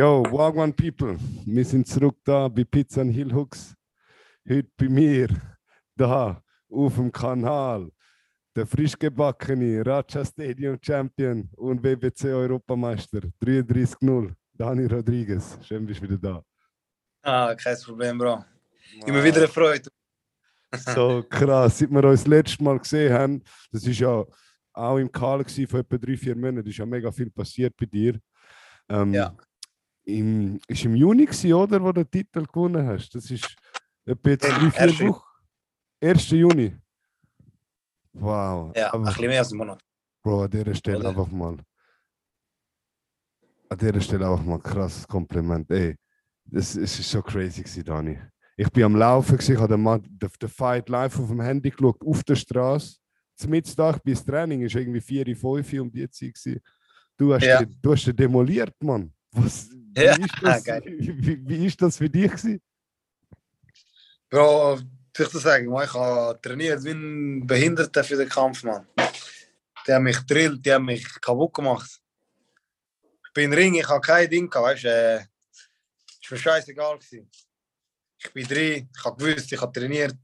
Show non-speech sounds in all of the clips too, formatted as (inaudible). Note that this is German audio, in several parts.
Yo, Wagwan People, wir sind zurück da bei Pizza and Hill Hooks. Heute bei mir, da auf dem Kanal, der frisch gebackene Raja Stadium Champion und WBC Europameister 33-0, Dani Rodriguez. Schön, bist du wieder da. Ah, kein Problem, Bro. Immer wieder eine Freude. So krass, seit wir uns das letzte Mal gesehen haben, das ist ja auch im Karl vor etwa drei, vier Monaten, ist ja mega viel passiert bei dir. Ähm, Ja. Im, ist im Juni gewesen, oder, wo du den Titel gewonnen hast? Das ist etwa jetzt Ja, drei, vier erste- Wochen. 1. Juni. Wow. Ja, ein Aber, bisschen mehr als einen Monat. Bro, an dieser Stelle Oder? einfach mal. An dieser Stelle einfach mal ein krasses Kompliment. Ey, das, es ist so crazy gewesen, Dani. Ich bin am Laufen, gewesen, ich habe den, Mann- den, den Fight live auf dem Handy geschaut, auf der Straße. Zum Mittag bis Training ist irgendwie 4, 5 um die Zeit. Gewesen. Du hast, Ja. den, du hast den demoliert, Mann. Was, wie, Ja, ist das, wie, wie ist das für dich? Gewesen? Bro, ich das sagen? Ich habe trainiert wie ein Behinderter für den Kampf, Mann. Die haben mich drillt, die haben mich kaputt gemacht. Ich bin im Ring, ich habe kein Ding gehabt, weißt du. Äh, ist mir scheißegal gewesen. Ich bin drin, ich habe gewusst, ich habe trainiert.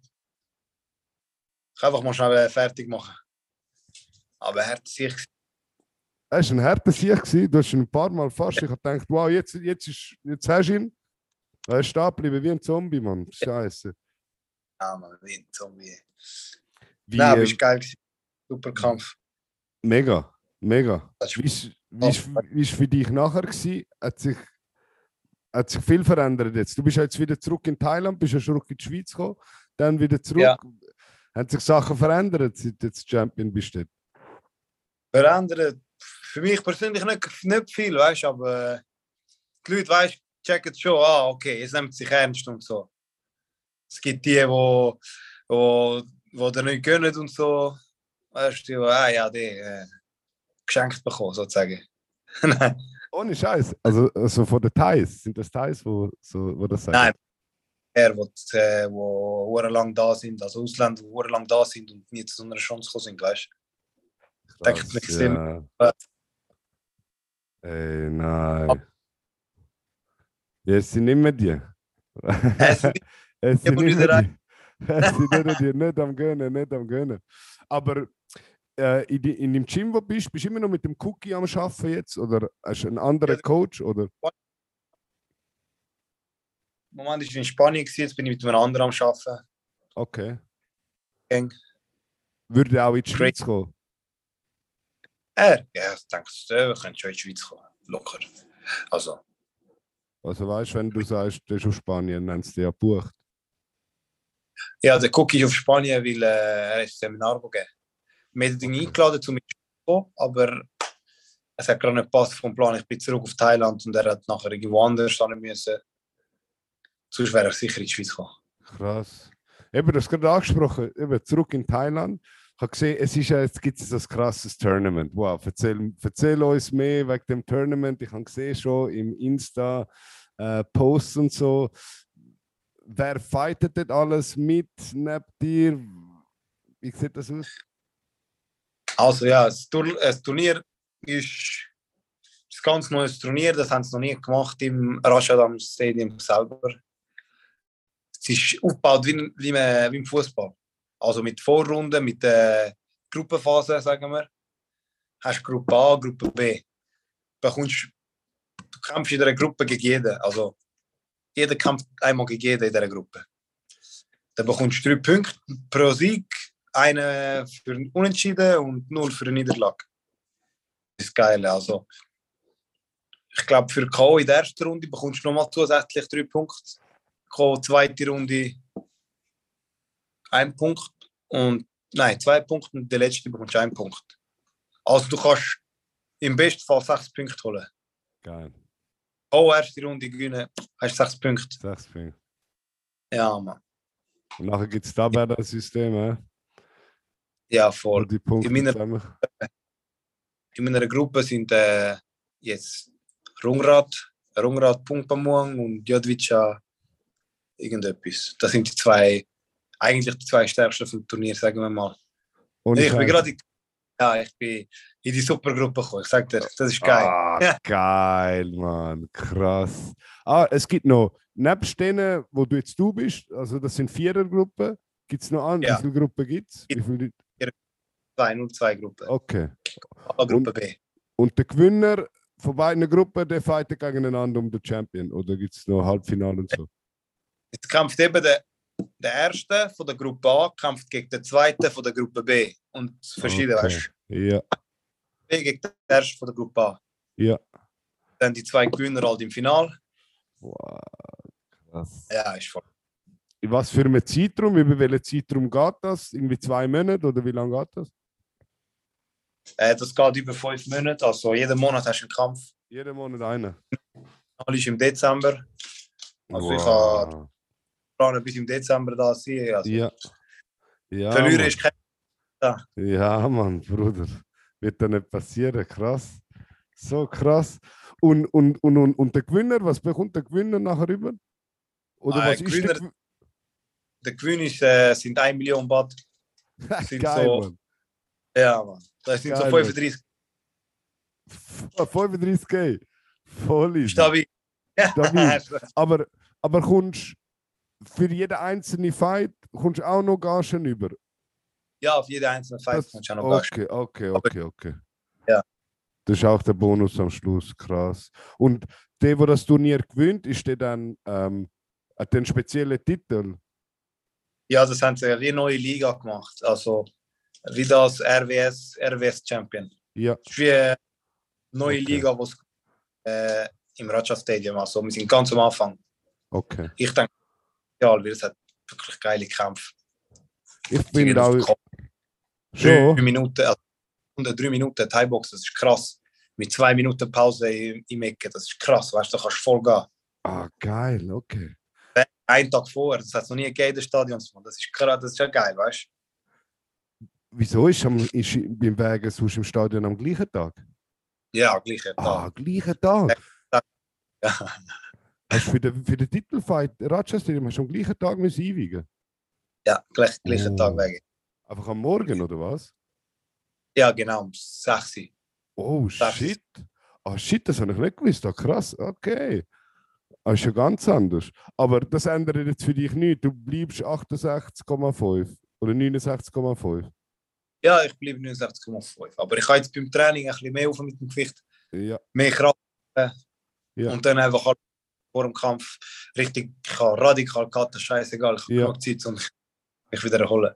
Ich kann einfach mal schnell äh, fertig machen. Aber er hat sich Es war ein harter Sieg. gewesen. Du hast ihn ein paar Mal fast. Ich habe gedacht, wow, jetzt, jetzt, ist, jetzt hast du ihn. Er ist stehen geblieben wie ein Zombie, Mann. Scheiße. Ja, man, wie ein Zombie. Wie, Nein, aber äh, ist geil. Super Kampf. mega, mega. Wie ist, wie ist, wie ist für dich nachher gewesen? Hat sich, hat sich viel verändert jetzt. Du bist jetzt wieder zurück in Thailand, bist ja schon zurück in die Schweiz gekommen, dann wieder zurück. Ja. Haben sich Sachen verändert, seit du jetzt Champion bist? dort? verändert. Für mich persönlich nicht, nicht viel, weißt du, aber äh, die Leute, weißt checken schon, ah, okay, es nimmt sich ernst und so. Es gibt die, wo, wo, wo dir nicht gönnen und so, weißt du, ah ja, die äh, geschenkt bekommen, sozusagen. (laughs) Nein, Ohne Scheiß. Also, also von den Thais. Sind das Thais, wo, so, wo das sagen? Nein. er, wo, äh, wo lang da sind, also Ausländer, die lang da sind und nie zu so einer Chance gekommen sind, weißt du. Krass, ich sehe- ja. Ey, nein. Ja, es sind nicht mehr die. Es sind (laughs) es sind aber nicht mehr die. Es sind nicht mehr die. Nicht am Gönnen, nicht am Gönnen. Aber äh, in, die, in dem Gym, wo du bist, bist du immer noch mit dem Cookie am Arbeiten jetzt? Oder hast du einen anderen. Coach? Oder? Moment war ich in Spanien, jetzt bin ich mit einem anderen am Arbeiten. Okay. Eng. Würde auch in die. Schweiz kommen? Er? Ja, ich denke, er könnte schon in die Schweiz kommen. Locker. Also, Also weißt du, wenn du sagst, du bist auf Spanien, dann haben sie dich ja gebucht. ja, der Cookie ist auf Spanien, weil äh, er ein Seminar gegeben. Wir haben ihn eingeladen, zu mir zu kommen, aber es hat gerade nicht gepasst vom Plan. Ich bin zurück auf Thailand und er hat nachher irgendwo anders hin müssen. Sonst wäre er sicher in die Schweiz gekommen. Krass. Eben, du hast gerade angesprochen, eben zurück in Thailand. Ich habe gesehen, es ist ja, jetzt gibt es ein krasses Tournament. Wow, erzähl, erzähl uns mehr wegen dem Tournament. Ich habe gesehen schon im Insta äh, Posts und so. Wer fightet dort alles mit neben dir? Wie sieht das aus? Also ja, das, Tur das Turnier ist ein ganz neues Turnier, das haben sie noch nie gemacht im Rashadam Stadium selber. Es ist aufgebaut wie, wie, wie im Fußball. Also mit Vorrunden, mit der Gruppenphase, sagen wir. Hast Gruppe A, Gruppe B. Bekommst, du kämpfst in einer Gruppe gegen jeden. Also jeder kämpft einmal gegen jeden in dieser Gruppe. Dann bekommst du drei Punkte pro Sieg, einen für einen Unentschieden und null für eine Niederlage. Das ist geil. Also, ich glaube, für K.O. in der ersten Runde bekommst du nochmal zusätzlich drei Punkte. K.O. zweite Runde ein Punkt und nein, zwei Punkte und der letzte bekommst du einen Punkt. Also du kannst im besten Fall sechs Punkte holen. Geil. K.O. erste Runde gewinnen, hast sechs Punkte. Sechs Punkte. Ja, Mann. Und nachher gibt es Tabellensystem, Ja, wo voll. die Punkte meiner- zusammen. in meiner Gruppe sind äh, jetzt Rungrad, Rungrad Pungpamuang und Jodvica irgendetwas. Das sind die zwei, eigentlich die zwei stärksten vom Turnier, sagen wir mal. Und ich bin gerade in Ja, ich bin in die Supergruppe gekommen. Ich sag dir, das ist geil. Ah, (laughs) geil, Mann. Krass. Ah, es gibt noch, nebst denen, wo du jetzt du bist, also das sind Vierergruppen, gibt es noch andere? Ja. Wie viele Gruppen gibt es? Wie viele Leute? Zwei, nur zwei Gruppen. Okay. Aber Gruppe B. Und der Gewinner von beiden Gruppen, der fightet gegeneinander um den Champion. Oder gibt es noch Halbfinale und so? Jetzt kämpft eben der, der Erste von der Gruppe A kämpft gegen den Zweiten von der Gruppe B. Und verschieden, Okay. weißt du? Ja, B gegen den Ersten von der Gruppe A. ja. Dann die zwei Gewinner halt im Finale. Wow, krass. Ja, ist voll. In was für einem Zeitraum? Über welchen Zeitraum geht das? Irgendwie zwei Monate oder wie lange geht das? Äh, das geht über fünf Monate. Also jeden Monat hast du einen Kampf. Jeden Monat einer. Alles ist im Dezember. Also ich habe Wow. Planen bis im Dezember da sein. Also Ja. Ja, Verlieren Mann. ist kein ja, Mann, Bruder. Wird da nicht passieren. Krass. So krass. Und, und, und, und, und der Gewinner, was bekommt der Gewinner nachher rüber? Oder Ah, was ist der Gewinner- Der Gewinn ist, äh, sind 1 Million Baht. (laughs) Sind Geil, so- Mann. Ja, Mann. Das sind so Geil, Mann. 35 F- 35k. Voll easy. Stabil. (laughs) Stabil. Aber, aber kommst für jeden einzelnen Fight kommst auch noch Gagen über. ja, auf jede einzelne Fight Das- kannst du auch noch Okay, okay, okay, okay. Ja. Das ist auch der Bonus am Schluss, krass. Und der, der das Turnier gewinnt, ist der dann ähm, hat den speziellen Titel. Ja, das haben sie wie eine neue Liga gemacht. Also wie das RWS, RWS Champion. Ja, Das ist wie eine neue Okay. Liga, die äh, im Raja Stadium. Also wir sind ganz am Anfang. okay. Ich denke, weil es hat wirklich geile Kämpfe. Ich bin Kopf. Drei. Minuten, also unter drei Minuten Thai-Box, das ist krass. Mit zwei Minuten Pause im, Ecke, das ist krass, weißt du, da kannst du voll gehen. Ah, geil, okay. Einen Tag vorher, das hat es noch nie gegeben in den Stadions. Das ist krass, das ist ja geil, weißt Wieso ist, am, ist beim Wegen sonst im Stadion am gleichen Tag? du? Ja, gleiche Tag. Ah, gleichen Tag. Ja. (laughs) Hast du für den, für den Titelfight Stadium hast du am gleichen Tag müssen einwiegen? Ja, gleich, gleichen Oh. Tag wegen. Einfach am Morgen, oder was? Ja, genau, um 6 Uhr. Oh, Das ist- shit. Ah, shit, das habe ich nicht gewusst. Ah, krass, okay. Ah, ist ja ganz anders. Aber das ändert jetzt für dich nichts. Du bleibst 68,5 oder 69,5. Ja, ich bleibe 69,5. Aber ich habe jetzt beim Training ein bisschen mehr auf mit dem Gewicht, Ja, mehr Kraft. Ja. Und dann einfach halt vor dem Kampf richtig ich habe radikal cutten, scheißegal. Ich habe Ja. Zeit, um mich wieder erholen.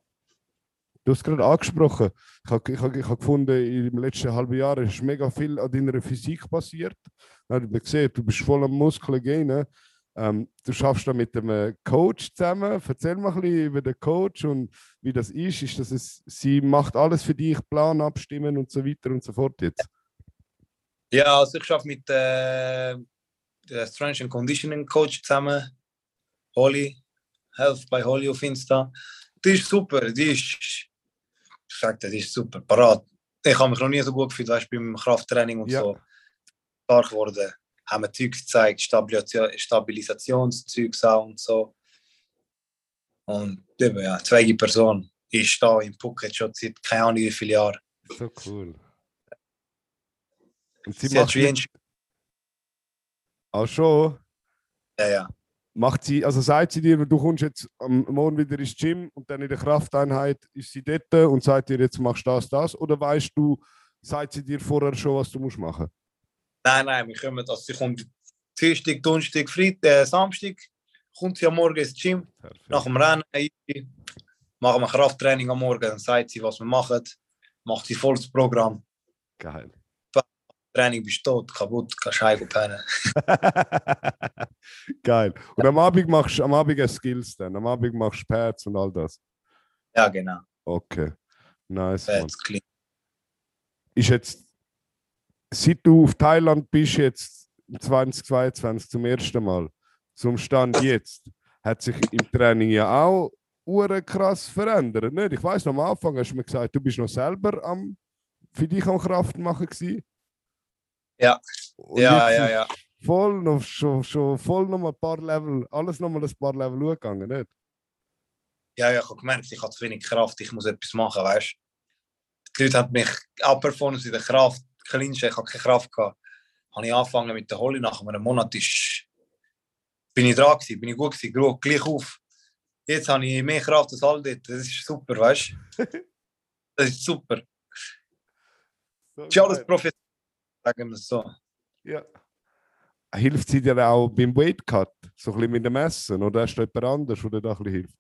du hast gerade angesprochen. Ich habe ich hab, ich hab gefunden, im letzten halben Jahr ist mega viel an deiner Physik passiert. Du hast gesehen, du bist voll am Muskeln gehen. Ähm, du schaffst da mit einem Coach zusammen. Erzähl mal ein bisschen über den Coach und wie das ist. Ist das es, sie macht alles für dich, Plan abstimmen und so weiter und so fort jetzt? Ja, also ich arbeite mit äh, der Strength and Conditioning Coach zusammen. Holly, Health by Holly auf Insta. Die ist super, die ist, ich sag dir, die ist super, parat. Ich habe mich noch nie so gut gefühlt, weißt du, beim Krafttraining und Ja. so. Stark geworden. Haben mir Zeugs gezeigt, Stabilisation, Stabilisationszeugs auch und so. Und eben, ja, zweige Person ist da im Phuket schon seit keine Ahnung wie viele Jahren. So cool. Und sie Sie macht mit, auch schon. ja, ja. Macht sie, also sagt sie dir, du kommst jetzt am Morgen wieder ins Gym und dann in der Krafteinheit ist sie dort und sagt dir, jetzt machst du das, das? Oder weißt du, sagt sie dir vorher schon, was du musst machen? Nein, nein, wir kommen, also sie kommt Dienstag, Donnerstag, Freitag, äh, Samstag, kommt sie am Morgen ins Gym, Perfekt. nach dem Rennen, machen wir Krafttraining am Morgen, dann sagt sie, was wir machen, macht sie volles Programm. Geil. Training bist du tot, kaputt, kannst heim pennen. (laughs) Geil. Und am Abend machst du am Abend Skills dann. Am Abend machst du Pads und all das. Ja, genau. Okay. Nice. Fett, clean. Ist jetzt, seit du auf Thailand bist, jetzt 2022 zum ersten Mal, zum Stand jetzt, hat sich im Training ja auch krass verändert. Nicht? Ich weiß noch am Anfang hast du mir gesagt, du bist noch selber am, für dich am Kraft machen gewesen. Ja. Ja, ja, ja. Voll noch, schon, schon voll noch ein paar Level, alles noch mal ein paar Level hochgegangen, nicht? Ja, ja, ich habe gemerkt, ich habe zu wenig Kraft, ich muss etwas machen, weißt du. die Leute haben mich outperformt in der Kraft, kleinste, ich habe keine Kraft gehabt. Habe ich angefangen mit der Holly, nach einem Monat ist, bin ich dran gewesen, bin ich gut gewesen, gleich auf. Jetzt habe ich mehr Kraft als all dort, das ist super, weißt du? (laughs) Das ist super. So ist alles professionell, sagen wir es so. Ja. Hilft sie dir auch beim Weight Cut? So ein bisschen mit dem Essen? Oder hast du jemand anderes, der dir da ein bisschen hilft?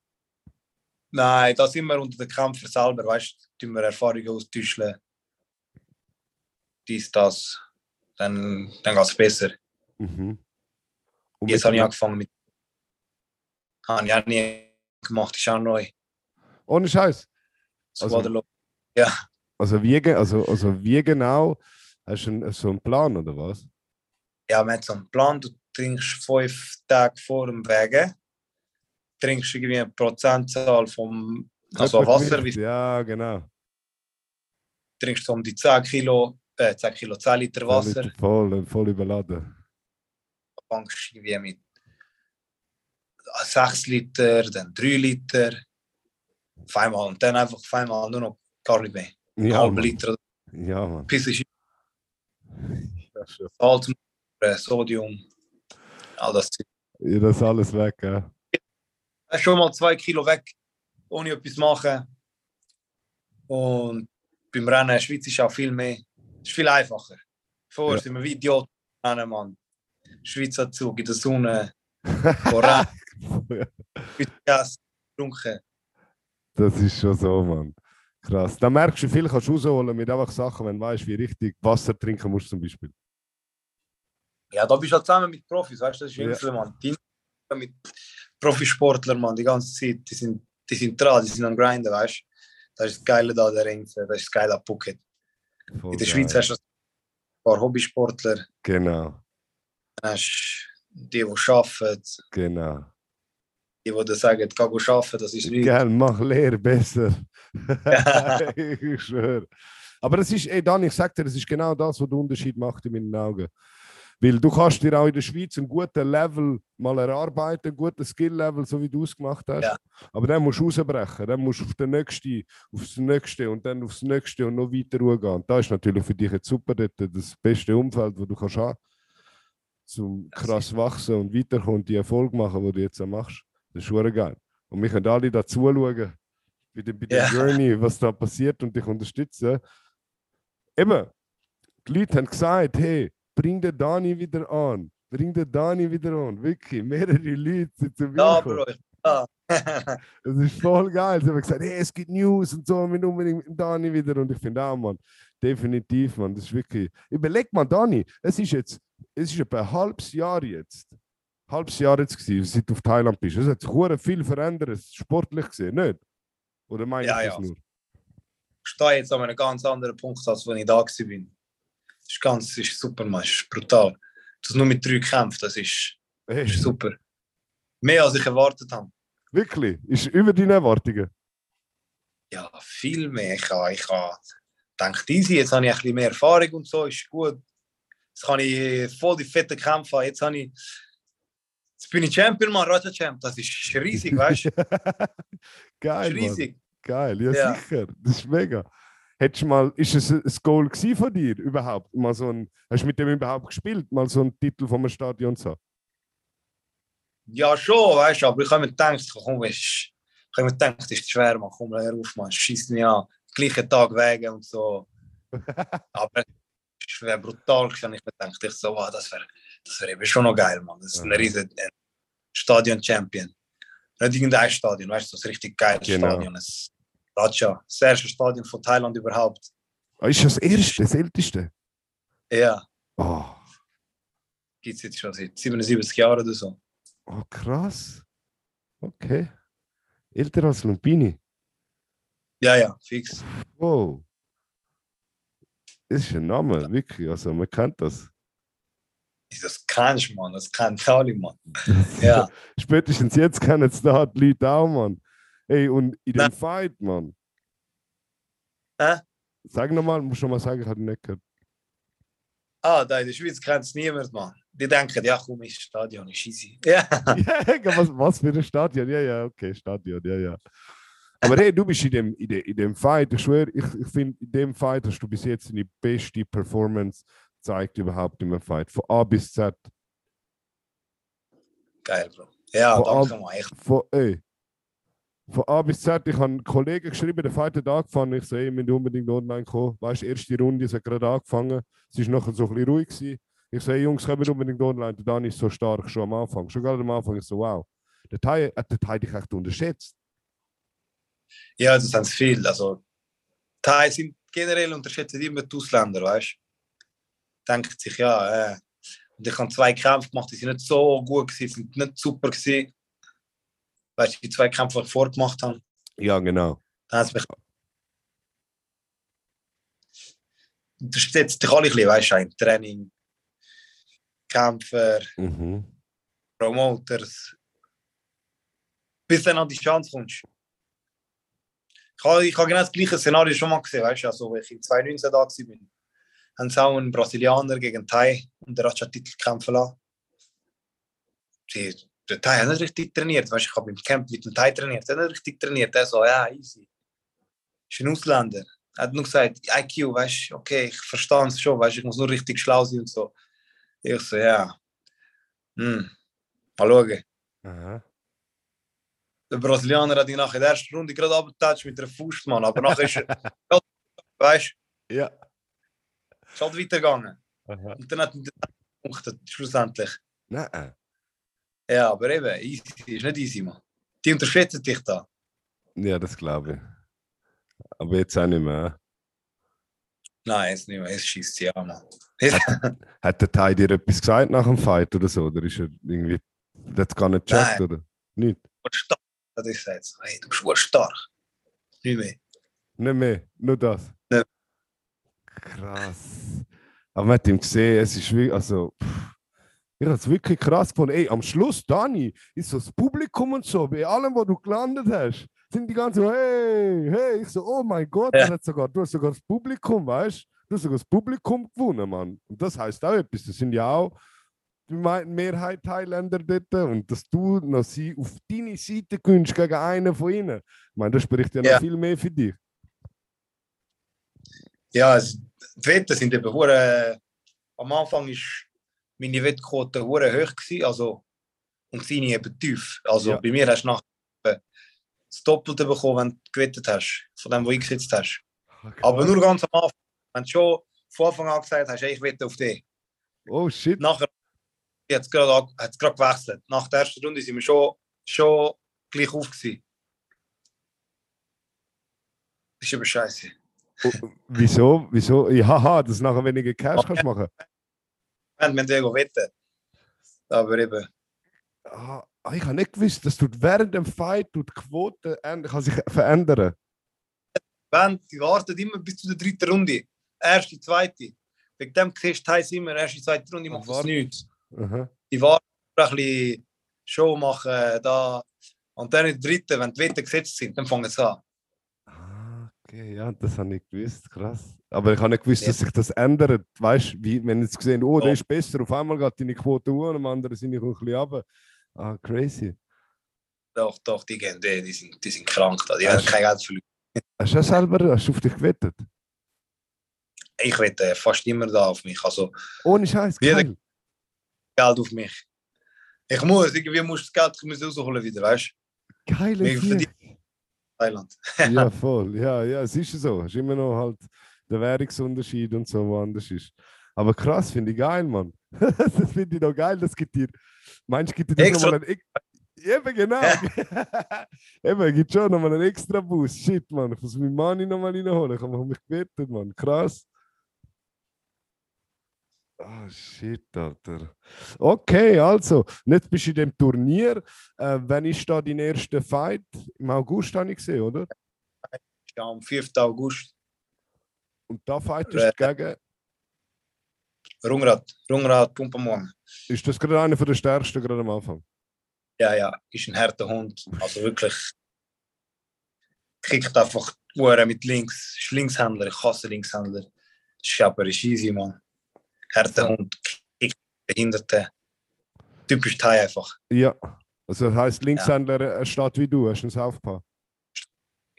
Nein, da sind wir unter den Kämpfer selber, weißt du, tun wir Erfahrungen austauschen. Dies, das. Dann, dann geht es besser. Mhm. Und Jetzt habe ich angefangen mit. Habe ich auch nie gemacht, ist auch neu. Ohne Scheiß. Also- Squadalo. Also wie, also, also wie genau hast du einen, so einen Plan oder was? Ja, wir haben so einen Plan, du trinkst fünf Tage vor dem Wegen. Trinkst irgendwie eine Prozentzahl vom also Wasser, wie Ja, genau. trinkst um die 10 Kilo, äh, 10 Kilo, 10 Liter Wasser. Voll, voll, voll überladen. fängst irgendwie mit 6 Liter, dann 3 Liter, auf einmal und dann einfach auf einmal nur noch gar nicht mehr. Ja, halb. Liter, Ja, Mann. bis ist Schon. Salz, Sodium, all das. Ja, das ist alles weg, ja. Schon mal 2 Kilo weg, ohne etwas machen. Und beim Rennen in der Schweiz ist auch viel mehr, ist viel einfacher. Vorher Ja. sind wir wie Idioten rennen, Mann. Schweizer Zug in der Sonne, (laughs) voran, Gas, getrunken. Das ist schon so, Mann. Krass. Da merkst du, viel kannst du rausholen mit einfach Sachen, wenn du weißt, wie richtig Wasser trinken musst zum Beispiel. Ja, da bist du halt zusammen mit Profis, weißt du, das ist Ja. Insel, Mann. Die mit Profisportlern, Mann, die ganze Zeit, die sind, die sind dran, die sind am Grinden, weißt du. Das ist das Geile da, der Insel, das ist das Geile an Phuket. Voll In der geil. Schweiz hast du ein paar Hobbysportler, Genau, dann hast du die, die arbeiten, genau. die, die sagen, geh arbeiten, das ist nicht. Gell, mach leer besser. (laughs) ich schwöre. Aber das ist, ey Dan, ich sag dir, das ist genau das, was den Unterschied macht in meinen Augen. Weil du kannst dir auch in der Schweiz einen guten Level mal erarbeiten, einen guten Skill-Level, so wie du es gemacht hast. Ja. Aber dann musst du rausbrechen, dann musst du auf den nächsten, aufs nächste und dann aufs nächste und noch weiter gehen. Und das ist natürlich für dich jetzt super, dort das beste Umfeld, das du kannst haben, zum krass wachsen und weiterkommen und die Erfolg machen, die du jetzt machst. Das ist schon geil. Und wir können alle da zuschauen, bei der, bei der Ja. Journey, was da passiert und dich unterstützen. Eben, die Leute haben gesagt, hey, bring den Dani wieder an. Bring den Dani wieder an. Wirklich, mehrere Leute sind zu mir Ja. Bro, ja. (laughs) Das ist voll geil. Sie haben gesagt, hey, es gibt News und so, wir unbedingt mit Dani wieder. Und ich finde auch, Mann, definitiv, Mann, das ist wirklich. Überleg mal, Dani, es ist jetzt, es ist etwa ein halbes Jahr jetzt. Halbes Jahr jetzt gewesen, seit du auf Thailand bist. Es hat sich viel verändert, sportlich gesehen, nicht? Oder meine Ja, ich das ja. nur? Ich stehe jetzt an einem ganz anderen Punkt, als wenn ich da bin. Das ist ganz, das ist super, Mann, das ist brutal. Das nur mit drei Kämpfen, das ist, Hey, ist super. Mehr als ich erwartet habe. wirklich, ist über deine Erwartungen. Ja, viel mehr. Ich habe, ich habe gedacht, easy, jetzt habe ich ein bisschen mehr Erfahrung und so, ist gut. Jetzt kann ich voll die fette Kämpfe haben. Jetzt, habe ich, jetzt bin ich Champion, Mann, Raja Champ. Das ist riesig, weißt du? (laughs) Das Geil, ist Mann. riesig. Geil, ja, Ja. sicher. Das ist mega. Hättest du mal, ist es ein Goal von dir überhaupt? Mal so ein, hast du mit dem überhaupt gespielt? Mal so einen Titel vom Stadion zu haben? Ja, schon, weißt du, aber ich habe mir gedacht, komm, ich habe mir gedacht, das ist schwer, man, komm, hör auf, man, schießt mich an. Gleichen Tag wegen und so. (laughs) aber es wäre brutal, gewesen, ich mir gedacht, ich so, wow, das wäre das wär eben schon noch geil, man. Das ist ein riesen ein Stadion-Champion. Nicht irgendein Stadion, weißt du, das ist ein richtig geiles Genau. Stadion. Das Raja, das erste Stadion von Thailand überhaupt. Ah, ist das erste, das älteste? Ja, Oh, gibt es jetzt schon seit 77 Jahren oder so. oh, krass. Okay. Älter als Lumpini. Ja, ja, fix. Wow. Das ist ein Name, wirklich. Also, man kennt das. Das kannst du, man, das kennt alle, man. das (laughs) Ja. Spätestens jetzt kennen es da die Leute auch, Mann. Ey, und in dem. Fight, Mann. Hä? Sag nochmal, muss schon mal sagen, ich habe nicht gehört. Ah, da in der Schweiz kennt es niemand, Mann. Die denken, ja, komm, ist Stadion, ist easy. (laughs) Ja, ja, was, was für ein Stadion? Ja, ja, okay, Stadion, ja, ja. Aber hey, du bist in dem, in dem, in dem Fight, ich schwöre, ich, ich finde, in dem Fight hast du bis jetzt deine beste Performance gezeigt überhaupt in einem Fight. Von A bis Z. Geil, Bro. Ja, Von danke. Echt. Von, ey, von A bis Z, ich habe einen Kollegen geschrieben, der Fight hat angefangen. Ich so, ey, wir müssen unbedingt online kommen. Weißt du, erste Runde, es hat gerade angefangen. Es war nachher so ein bisschen ruhig. Gewesen. Ich so, hey Jungs, kommen unbedingt online. Der Dani ist so stark schon am Anfang. Schon gerade am Anfang. Ich so, wow. Der Teil hat der Teil dich echt unterschätzt. Ja, das sind viel. Also, Thai sind generell unterschätzen immer die Ausländer, weißt du? Denkt sich, ja, äh. Und ich habe zwei Kämpfe gemacht, die sind nicht so gut gewesen, sind nicht super gewesen. Weißt du, die zwei Kämpfe, die ich vorgemacht habe, Ja, genau. dann haben sie mich. Unterschätzt dich alle ein bisschen, weißt du, Training, Kämpfer, Mhm. Promoters. Bis dann an die Chance kommst. Ich habe, ich habe genau das gleiche Szenario schon mal gesehen, weißt du, also, als ich in 2019 da war. Haben sie auch einen Brasilianer gegen Thai und der hat schon Titel kämpfen lassen. Sie, der Thai hat nicht richtig trainiert, weißt ich habe im Camp mit dem Thai trainiert, er hat nicht richtig trainiert. Er so, ja, easy. Ist ein Ausländer. Er hat nur gesagt, IQ, weißt du, okay, ich verstehe es schon, weißt ich muss nur richtig schlau sein und so. Ich so, ja. Hm. Mal schauen. Aha. Der Brasilianer hat ihn in der ersten Runde gerade abgetatscht mit einer Faust, Mann. Aber nachher ist er, (laughs) weißt Ja. du, ist halt weitergegangen. Aha. Und dann hat er gepunktet, schlussendlich. Nein. Ja, aber eben, easy ist nicht easy, Mann. Die unterschätzen dich da. Ja, das glaube ich. Aber jetzt auch nicht mehr. Nein, jetzt nicht mehr, jetzt schießt sie an, Mann. Hat (laughs) der Teil dir etwas gesagt nach dem Fight oder so? Oder ist er irgendwie. Das gar nicht gecheckt, oder? Nicht? Du stark. Hat er gesagt, hey, du bist wohl stark. Nicht mehr. Nicht mehr, nur das. Ja. Krass. Aber man hat ihm gesehen, es ist wirklich, also, pff, ich habe es wirklich krass gefunden. Ey, am Schluss, Dani, ist so das Publikum und so, bei allem, wo du gelandet hast, sind die ganzen so, hey, hey, ich so, oh mein Gott, Ja. hat sogar, du hast sogar das Publikum, weißt du? Du hast sogar das Publikum gewonnen, Mann. Und das heißt auch etwas. Das sind ja auch die Me- Mehrheit Thailänder dort. Und dass du noch sie auf deine Seite gönnst gegen einen von ihnen. Ich meine, das spricht ja noch Ja. viel mehr für dich. Ja, es, die Wetten sind eben hure. Am Anfang ist meine Wettquote hoch gewesen, also und seine eben tief. Also Ja. bei mir hast du nach das Doppelte bekommen, wenn du gewettet hast, von dem, wo du eingesetzt hast. Aber nur ganz am Anfang. Wenn du schon von Anfang an gesagt hast, hey, ich wette auf dich. Oh shit. Nachher hat es gerade hat's gerade gewechselt. Nach der ersten Runde sind wir schon, schon gleich auf gewesen. Das ist aber scheiße. Oh, wieso? Wieso? Ja, haha, dass du nachher weniger Cash kannst machen. Wir haben wir wetten. Aber eben. Ah, ah, ich habe nicht gewusst, dass du während dem Fight die Quote kann sich verändern. Wenn, die warten immer bis zu der dritten Runde. Erste, zweite. Wegen dem du Thais immer, erste, zweite Runde macht warten. nichts. Aha. Die warten ein bisschen Show machen, da. Und dann in der dritten, wenn die Wetten gesetzt sind, dann fangen sie an. Ah, okay, ja, das habe ich gewusst, krass. Aber ich habe nicht gewusst, dass sich das ändert. Weißt du, wie, wenn jetzt gesehen, oh, der ist besser, auf einmal geht deine Quote hoch und am anderen sind ich ein bisschen runter. Ah, crazy. Doch, doch, die gehen, die, die, sind, die sind krank da. Die Hast- haben kein Geld verloren. Hast du das selber hast du auf dich gewettet? Ich wette fast immer da auf mich. Also Ohne Scheiß, Jeder-. Geld auf mich. Ich muss, irgendwie muss ich das Geld müssen rausholen wieder, weißt du? Geile. Thailand. Ja, (laughs) voll. Ja, ja, es ist so. Es ist immer noch halt der Währungsunterschied und so, wo anders ist. Aber krass, finde ich geil, Mann. (laughs) das finde ich noch geil. Das gibt dir. Meinst du, gibt dir nochmal einen. Ex- (laughs) Eben, genau. (laughs) Eben, gibt schon nochmal einen extra Boost. Shit, Mann. Ich muss meinen Money nochmal reinholen. Ich habe mich gewettet, Mann. Krass. Ah, shit, Alter. Okay, also, jetzt bist du in dem Turnier. Äh, wann ist da dein erster Fight? Im August habe ich gesehen, oder? Ja, am 5. August. Und da fightest du gegen. Rungrad. Rungrad Pumpamon. Ist das gerade einer der stärksten gerade am Anfang? Ja, ja, ist ein harter Hund. Also wirklich. Kickt einfach Uhren mit links. Ist Linkshändler. Ich hasse Linkshändler. Aber ist easy, Mann. Harter Hund. Kickt Behinderte. Typisch Thai einfach. Ja. Also das heißt, Linkshändler er steht wie du, hast du ein Southpaw.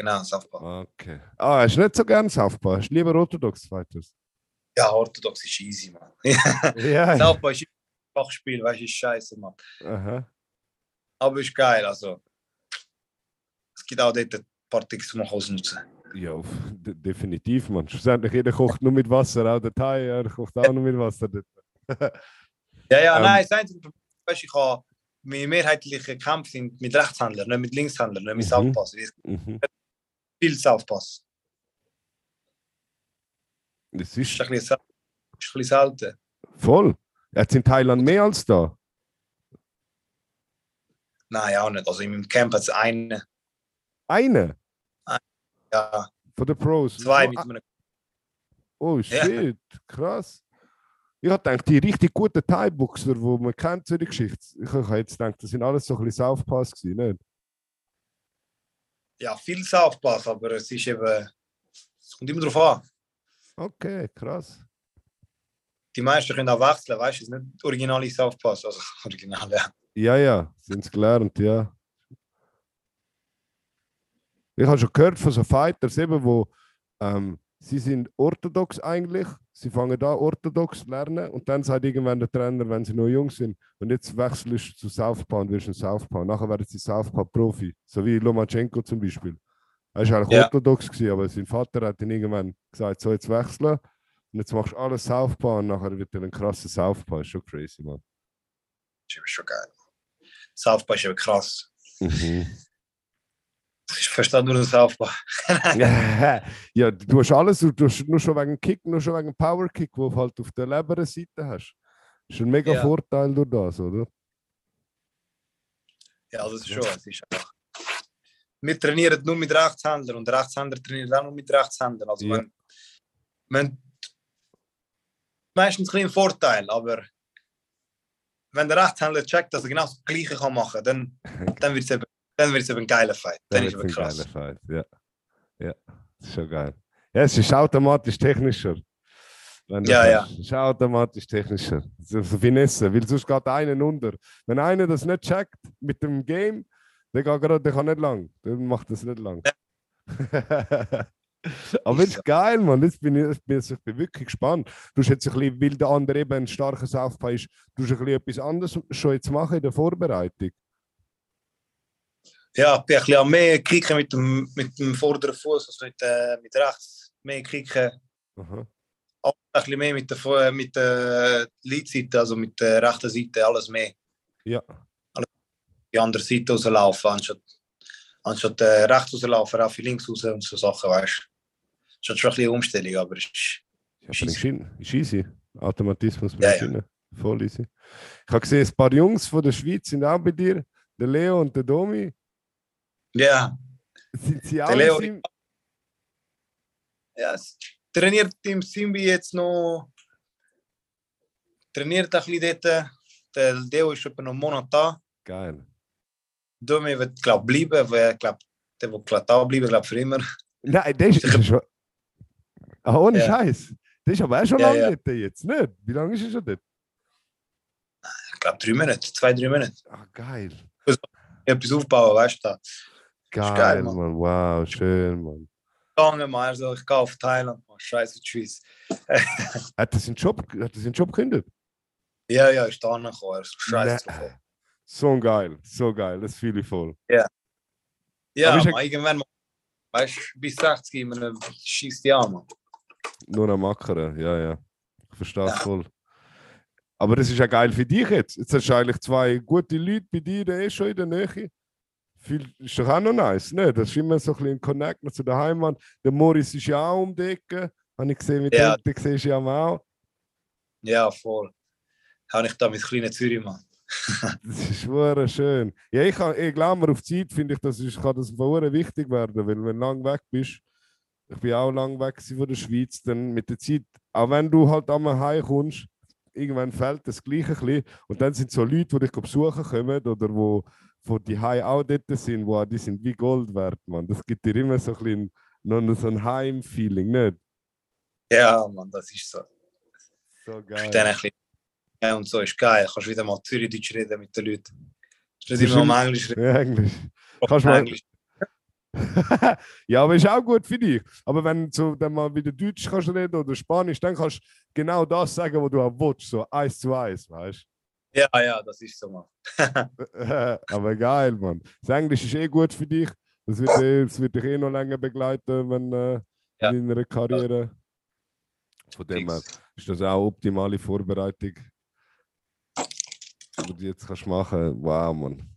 Genau, Southpaw. Okay. Ah, du nicht so gern Southpaw? Du lieber Orthodox Fighters? Ja, orthodox ist easy, man. (laughs) Ja. Southpaw ist ein Fachspiel, weißt du, ist scheiße, man. Aha. Aber ist geil, also. Es gibt auch dort ein paar Tricks, die man ausnutzen kann. Ja, definitiv, man. Schlussendlich, jeder kocht nur mit Wasser, auch der Thai, er kocht auch nur mit Wasser. (laughs) Ja, ja, Ähm, nein, das einzige Problem, du, ich habe meine mehrheitlichen Kämpfe sind mit Rechtshändlern, nicht mit Linkshändlern, nicht mit Mhm. Southpaws. Mhm. Viel Southpaws. Das Das ist ist ein bisschen, sel- ist ein bisschen selten. voll. Jetzt in Thailand mehr als da. Nein, auch nicht. Also in meinem Camp hat es einen, Eine ja, von den Pros. zwei So, mit ah, einem. Oh Ja. shit, krass. Ich hab gedacht, die richtig guten Thai-Boxer, die man kennt, so die Geschichte. Ich habe jetzt gedacht, das sind alles so ein bisschen Southpaws gewesen, nicht? Ja, viel Southpaws, aber es ist eben. Es kommt immer darauf an. Okay, krass. Die meisten können auch wechseln, weißt du, es ist nicht originale Southpaws, also (laughs) original, ja. Ja, ja, sind es gelernt, ja. Ich habe schon gehört von so Fighters eben, wo ähm, sie sind orthodox eigentlich, sie fangen da orthodox lernen und dann sagt irgendwann der Trainer, wenn sie noch jung sind, und jetzt wechselst du zu Southpaw und wirst ein Southpaw. Nachher werden sie Southpaw-Profi, so wie Lomachenko zum Beispiel. Er war eigentlich Ja. orthodox, gewesen, aber sein Vater hat ihn irgendwann gesagt, so jetzt wechseln und jetzt machst du alles Southpaw und nachher wird er ein krasser Southpaw. Ist schon crazy, man. Das ist schon geil. Southpaw ist eben krass. Mhm. Ich verstehe nur den Southpaw. (laughs) ja, du hast alles, du hast nur schon wegen Kick, nur schon wegen Power Kick, wo du halt auf der Leberseite hast. Das ist ein mega Ja. Vorteil durch das, oder? Ja, das ist schon. Es ist einfach. Wir trainieren nur mit Rechtshändlern und der Rechtshänder trainiert auch nur mit Rechtshändern. Also Ja. wenn, wenn meistens ein kleiner Vorteil, aber wenn der Rechtshändler checkt, dass er genau das Gleiche kann machen kann, dann, (laughs) dann wird es eben, dann wird's eben ein geiler Fight. Dann, ist es ein krass. geiler Fight. Ja. ja, das ist schon geil. Ja, es ist automatisch technischer. Wenn Ja, ja. Es ist automatisch technischer. So, Finesse, weil sonst geht einer unter. Wenn einer das nicht checkt mit dem Game, der, geht gerade, der kann nicht lang. Der macht das nicht lang. (laughs) Aber Ist es ist geil, Mann. Jetzt bin ich, jetzt bin ich, ich bin wirklich gespannt. Du hast jetzt ein bisschen, weil der andere eben ein starkes Aufbau ist, du hast ein bisschen etwas anderes schon jetzt machen in der Vorbereitung. Ja, ich bin ein bisschen mehr kicken mit dem, mit dem vorderen Fuß als mit, äh, mit rechts. Mehr kicken. Aha. Auch ein bisschen mehr mit der, äh, mit der Leadseite, also mit der rechten Seite, alles mehr. Ja, die andere Seite rauslaufen, anstatt, anstatt äh, rechts rauslaufen, auch für links raus und so Sachen, weißt du. Ist schon ein bisschen Umstellung, aber es ist, Ja, Ist easy. Ist easy. Automatismus Ja, ja. Voll easy. Ich habe gesehen, ein paar Jungs von der Schweiz sind auch bei dir. Der Leo und der Domi. Ja. Sind sie auch Der Leo, im- ja es trainiert im Simbi jetzt noch, trainiert ein bisschen dort. Der Leo ist etwa noch einen Monat da. Geil. Domi wird, glaube ich, bleiben, weil ich glaube, der wird da bleiben, glaube für immer. Nein, der ist, ist schon. Ah, ohne Ja. Scheiß. Der ist aber auch schon Ja, lange ja. dort jetzt, nicht? Wie lange ist er schon dort? Ich glaube, drei Monate, zwei, drei Monate. Ah, geil. Etwas aufbauen, weißt du. Geil, geil, Mann. Mann. Wow, schön, Mann. Gegangen, man, also ich gehe auf Thailand, man, scheiße Schweiz. (laughs) Hat er seinen Job, hat er seinen Job gekündigt? Ja, ja, ist da angekommen, er ist scheiße. Nein. So geil, so geil, das fühle ich voll. Ja, Aber ja- man, irgendwann, mal, weißt du, bis 60 man schießt die an, man. Nur am Ackern, ja, ja. Ich verstehe es Ja. voll. Aber das ist ja geil für dich jetzt. Jetzt hast du eigentlich zwei gute Leute bei dir eh schon in der Nähe. Viel, ist doch auch noch nice, ne? Das ist immer so ein bisschen ein Connect zu der Heimat. Der Morris ist ja auch um die Ecke. Habe ich gesehen, mit Ja. dem, den siehst du ja auch. Ja, voll. Habe ich da mit kleinen Zürich, man. (laughs) Das ist wirklich schön. Ja, ich, kann- ich glaube mir, auf die Zeit finde ich, das ist, kann das verdammt wichtig werden, weil wenn du lang weg bist, ich bin auch lang weg von der Schweiz, dann mit der Zeit, auch wenn du halt einmal heimkommst, irgendwann fällt das Gleiche ein bisschen. Und dann sind so Leute, die dich besuchen kommen oder wo, wo die Hai auch dort sind, wo die sind wie Gold wert, man. Das gibt dir immer so ein bisschen noch so ein Heim-Feeling, nicht? Ja, man, das ist so. So geil. ein bisschen, ja, und so ist geil. Kannst wieder mal Zürichdeutsch reden mit den Leuten. Das ist immer im- am Englisch reden. Ja, Englisch. Kannst du mal, Englisch. (laughs) ja, aber ist auch gut für dich. Aber wenn du dann mal wieder Deutsch kannst reden oder Spanisch, dann kannst du genau das sagen, was du auch willst, so eins zu eins, weißt Ja, ja, das ist so, Mann. (laughs) aber geil, Mann. Das Englisch ist eh gut für dich. Das wird, eh, das wird dich eh noch länger begleiten, wenn äh, Ja. in deiner Karriere. Von dem her ist das auch optimale Vorbereitung, die du jetzt kannst machen. Wow, Mann.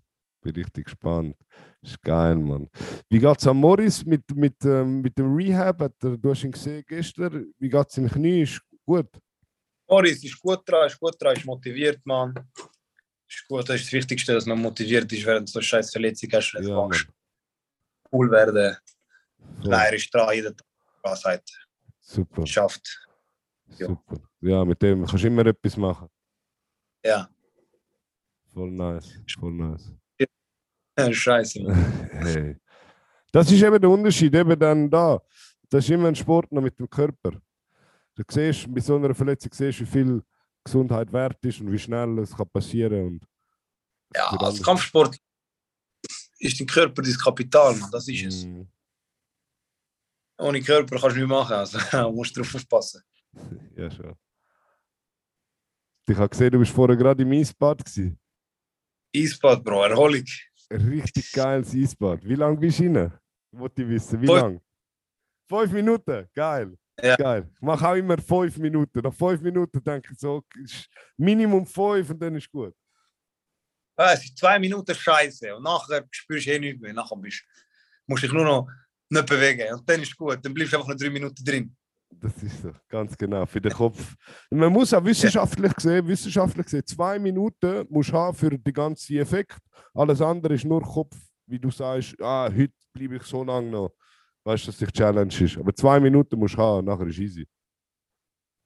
Bin richtig gespannt. Ist geil, Mann. Wie geht's am Morris mit, mit, ähm, mit dem Rehab? Hat er, du hast ihn gesehen gestern. Wie geht's im Knie? Ist gut. Morris ist gut dran, ist gut dran, ist motiviert, Mann. Ist gut, das ist das Wichtigste, dass man motiviert ist, während du so scheiß Verletzung hast. Jetzt Ja, du cool werden. Voll. Nein, er ist dran, jeder Tag sagt, Super. schafft. Ja. Super. Ja, mit dem kannst du immer etwas machen. Ja, Voll nice. Voll nice. scheiße. Mann. (laughs) Hey. Das ist eben der Unterschied, eben dann da. Das ist immer ein Sport noch mit dem Körper. Du siehst, bei so einer Verletzung siehst, wie viel Gesundheit wert ist und wie schnell es kann passieren und Ja, als anders. Kampfsport ist dein Körper dein Kapital, Mann. Das ist es. Mm, Ohne Körper kannst du nichts machen, also (laughs) musst du drauf aufpassen. (laughs) Ja, schon. Ich habe gesehen, du bist vorher gerade im Eisbad gewesen. Eisbad, Bro, Erholung. Richtig geiles Eisbad. Wie lange bist du rein? Wollte ich wissen. Wie lange? Fünf Minuten. Geil. Ja. Geil. Ich mache auch immer fünf Minuten. Nach fünf Minuten denke ich so, ist Minimum fünf und dann ist gut. Ja, es ist zwei Minuten Scheiße und nachher spürst du eh nichts mehr. Nachher bist, musst dich nur noch nicht bewegen und dann ist gut. Dann bleibst du einfach noch drei Minuten drin. Das ist so, ganz genau, für den Kopf. Man muss auch wissenschaftlich sehen, wissenschaftlich gesehen, zwei Minuten musst du haben für den ganzen Effekt. Alles andere ist nur Kopf, wie du sagst, ah, heute bleibe ich so lange noch. Weißt du, dass die Challenge ist. Aber zwei Minuten musst du haben, nachher ist easy.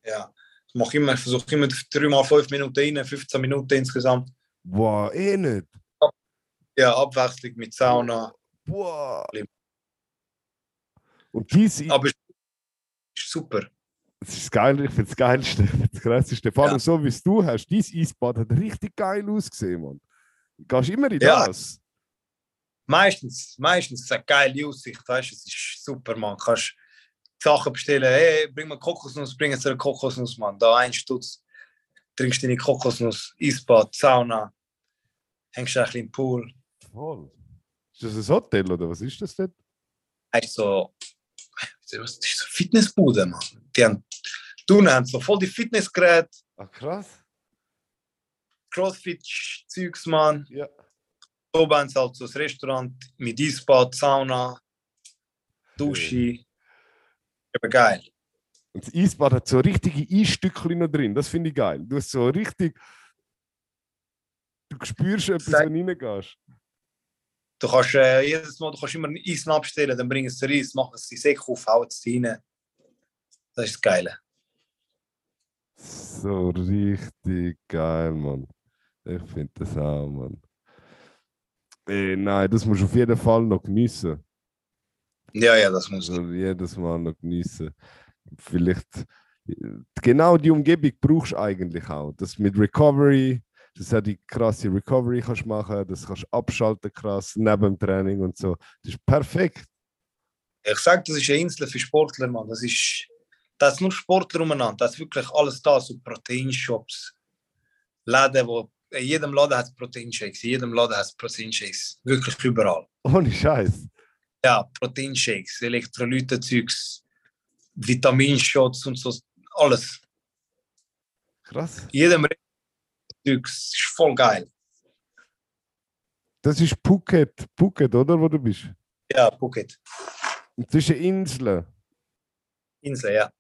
Ja. Ich mache immer, ich versuche immer dreimal fünf Minuten rein, 15 Minuten insgesamt. Boah, eh nicht. Ja, Abwechslung mit Sauna. Boah. Und dies Aber es ist super. das ist geil, ich finde das Geilste, (laughs) das Krasseste. Vor allem Ja. so, wie es du hast. Dein Eisbad hat richtig geil ausgesehen, Mann. Du gehst immer in das. Meistens, meistens ist es eine geile Aussicht, weißt du, es ist super, man. Du kannst Sachen bestellen, hey, bring mir Kokosnuss, bring jetzt eine Kokosnuss, Mann. Da ein Stutz, trinkst deine Kokosnuss, Eisbad, Sauna, hängst ein bisschen im Pool. Voll. Ist das ein Hotel oder was ist das denn? So, was ist so Fitnessbude, Mann. Die haben, du haben so voll die Fitnessgeräte, Ach krass. Crossfit-Zeugs, Mann. Ja. Sie halt so ein Restaurant mit Eisbad, Sauna, Dusche. Eben geil. Und das Eisbad hat so richtige Eisstückchen noch drin. Das finde ich geil. Du hast so richtig. Du spürst etwas, Sag- wenn du reingehst. Du kannst äh, jedes Mal du kannst immer Eis abstellen, dann bringen sie Reis, machen sie die Säcke auf, hauen es rein. Das ist das Geile. So richtig geil, Mann. Ich finde das auch, Mann. Ey, nein, das musst du auf jeden Fall noch geniessen. Ja, ja, das muss Also jedes Mal noch geniessen. Vielleicht äh, genau die Umgebung brauchst du eigentlich auch. Das mit Recovery, dass du die krasse Recovery kannst machen, das kannst du abschalten krass neben dem Training und so. Das ist perfekt. Ich sage, das ist eine Insel für Sportler, Mann. Das ist, das ist nur Sportler umeinander. Das ist wirklich alles da, so Proteinshops, Läden, wo in jedem Laden hat es Proteinshakes, in jedem Laden hat es Proteinshakes. Wirklich überall. Ohne Scheiß. Ja, Proteinshakes, Elektrolytenzeugs, Vitaminshots und so, alles. Krass. In jedem Zeugs ist voll geil. Das ist Phuket, Phuket, oder? Wo du bist. Ja, Phuket. Und das ist eine Insel. Insel, ja.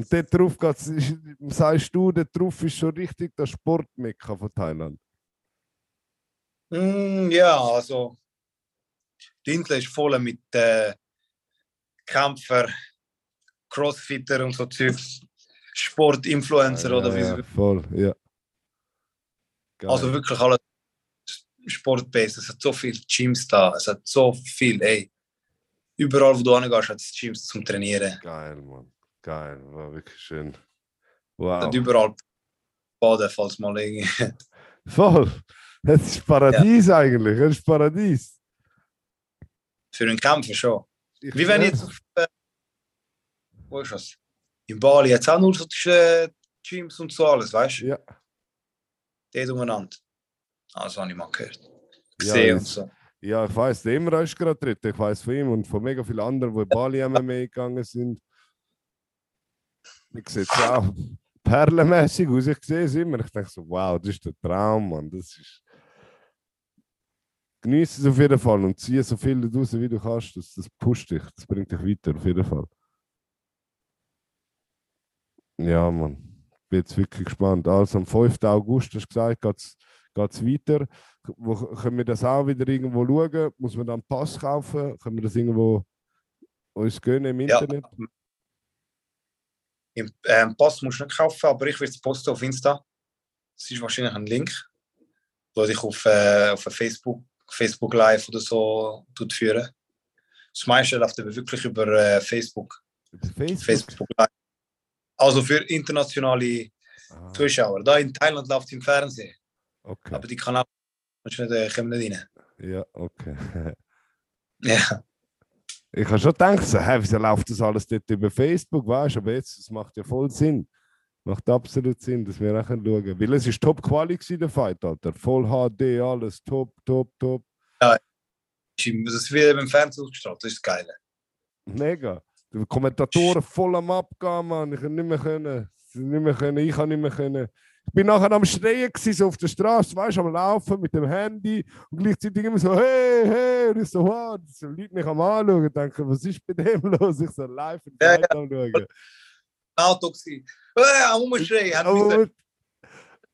Und dort drauf geht's, sagst du, dort drauf ist schon richtig das Sportmekka von Thailand. Mm, ja, also die Insel ist voll mit äh, Kämpfer, Crossfitter und so Zeugs, Sportinfluencer oder wie ja, sie- Voll, ja. Geil. Also wirklich alles Sportbase. Es hat so viele Gyms da, es hat so viel, ey. Überall, wo du hingehst, hat es Gyms zum Trainieren. Geil, Mann. Geil, war wirklich schön. Wow. hat überall Baden, falls mal irgendwie. (laughs) Voll. Das ist Paradies eigentlich. Das ist Paradies. Für einen Kämpfer schon. Ich Wie wenn jetzt auf. Äh, wo ist das? In Bali jetzt auch nur so die äh, Gyms und so alles, weißt du? Ja, Die umeinander. Also habe ich mal gehört. Ja, Gesehen und ist- so. ja, ich weiß, der Imra ist gerade dritt. Ich weiß von ihm und von mega vielen anderen, die in Bali MMA gegangen sind. Ich sehe es auch perlenmäßig aus. Ich sehe es immer. Ich denke so, wow, das ist der Traum, Mann. Das ist. Genieß es auf jeden Fall und zieh so viel raus, wie du kannst. Das, das pusht dich, das bringt dich weiter, auf jeden Fall. Ja, Mann. Bin jetzt wirklich gespannt. Also am 5. August, hast du gesagt, geht es weiter. Wo, können wir das auch wieder irgendwo schauen? Muss man dann einen Pass kaufen? Können wir das irgendwo uns gönnen im Ja. Im ähm, Pass musst du nicht kaufen, aber ich werde es posten auf Insta. Es ist wahrscheinlich ein Link, wo dich auf, äh, auf Facebook, Facebook Live oder so tut führen. Das meiste läuft aber wirklich über äh, Facebook, Über Facebook? Facebook Live. Also für internationale Ah, Zuschauer. Da in Thailand läuft es im Fernsehen, okay. aber die Kanäle nicht, äh, kommen nicht rein. Ja, okay. (laughs) Ja, Ich habe schon gedacht, so, hä, wieso läuft das alles dort über Facebook, weißt du? Aber jetzt, das macht ja voll Sinn. Macht absolut Sinn, dass wir auch schauen. Weil es ist top Quali gewesen, der Fight, Alter. Voll HD, alles top, top, top. das ist wie beim Fernsehen ausgestrahlt, das ist das Geile. Mega. Die Kommentatoren voll am Abgehen, Mann. Ich habe nicht mehr können. Nicht mehr können. Ich habe nicht mehr können. Ich bin nachher am Schreien gewesen, so auf der Straße, weißt du, am Laufen mit dem Handy und gleichzeitig immer so, hey, hey, und ich so, wow, so Leute mich am Anschauen und denken, was ist bei dem (laughs) los? Ich so live in Ja, Fight am Schauen. Auto gewesen. Äh, am Umschreien, hat mich Aber,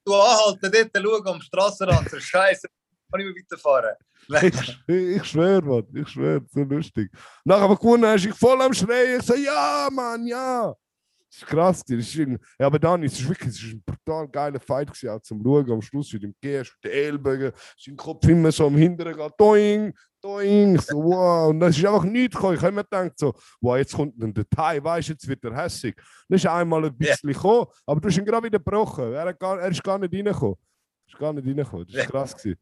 du anhalten, dort schauen am Strassenrand, so Scheiße, (laughs) kann ich mehr weiterfahren. Ich, ich schwöre, Mann, ich schwöre, so lustig. Nachher aber gewonnen hast, ich voll am Schreien, ich so, ja, Mann, ja. Das ist krass, das ist irgendwie- ja, aber dann, es ist wirklich, es ist ein brutal geiler Fight gewesen, auch zum Schauen, am Schluss mit dem Gehst, mit den Ellbogen, sein Kopf immer so am Hinteren geht, doing, doing, so, wow, und das ist einfach nichts gekommen. Ich habe mir gedacht, so, wow, jetzt kommt ein Detail, weißt du, jetzt wird er hässig. Dann ist einmal ein bisschen gekommen, aber du hast ihn gerade wieder gebrochen, er, gar, er ist gar nicht reingekommen. Er ist gar nicht reingekommen, das ist Ja. krass gewesen.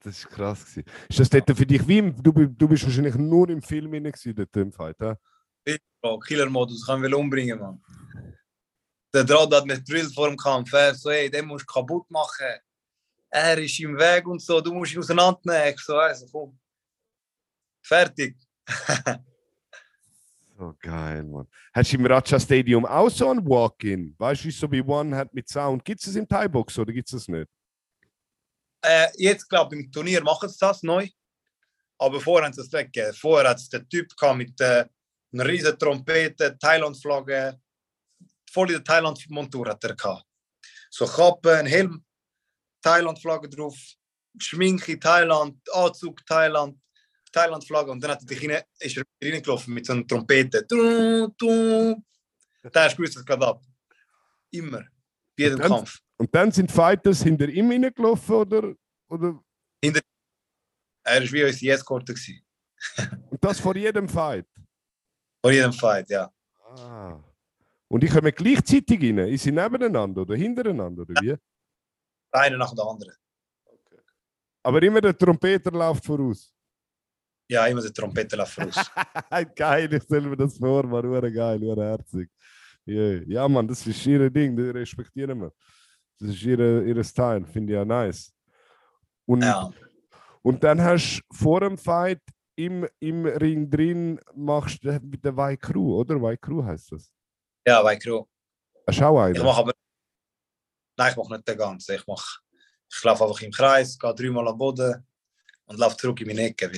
Das ist krass gewesen. Ist das dort für dich wie im, du, du bist wahrscheinlich nur im Film gewesen, dort im Fight, hä? Bro, Killer-Modus, kann will umbringen, Mann. Der Draht hat mich drillt vor dem Kampf. Er so, ey, den musst du kaputt machen. Er ist im Weg und so, du musst ihn auseinandernehmen. Ich so, also komm. Fertig. (laughs) So geil, Mann. Hast du im Raja Stadium auch so ein Walk-In? Weißt du, so wie One hat mit Sound? Gibt es das im Thai-Box oder gibt es das nicht? Äh, jetzt, glaube ich, im Turnier machen sie das neu. Aber vorher haben sie das weggegeben. Vorher hat es den Typ mit äh, einer riesen Trompete, Thailand-Flagge. Voll in der Thailand-Montur hat er gehabt. So Kappe, ein Helm, Thailand-Flagge drauf, Schminke Thailand, Anzug Thailand, Thailand-Flagge. Und dann hat er dich rein, ist er reingelaufen mit so einer Trompete. Du, du. Da hast du gewusst, es geht ab. Immer. Bei jedem Und dann- Kampf. Und dann sind Fighters hinter ihm reingelaufen oder, oder Er war wie unsere Eskorte. und das vor jedem Fight? Vor jedem Fight, ja. Ah. Und die kommen gleichzeitig rein? Ist sie nebeneinander oder hintereinander oder wie? Einer nach der anderen. Aber immer der Trompeter läuft voraus. Ja, immer der Trompete läuft raus. (laughs) geil, ich stelle mir das vor, man, hure geil, hure herzig. Yeah. Ja, Mann, das ist ihr Ding, das respektieren wir. Das ist ihre, ihr Style, finde ich ja nice. Und, ja. und dann hast du vor dem Fight im, im Ring drin, machst du mit der White Crew, oder? White Crew heißt das. Ja, bei Crew. Hast du auch Ich mache aber. Nein, ich mache nicht den ganzen. Ich mache. Ich laufe einfach im Kreis, gehe dreimal am Boden und laufe zurück in meine Ecke, weil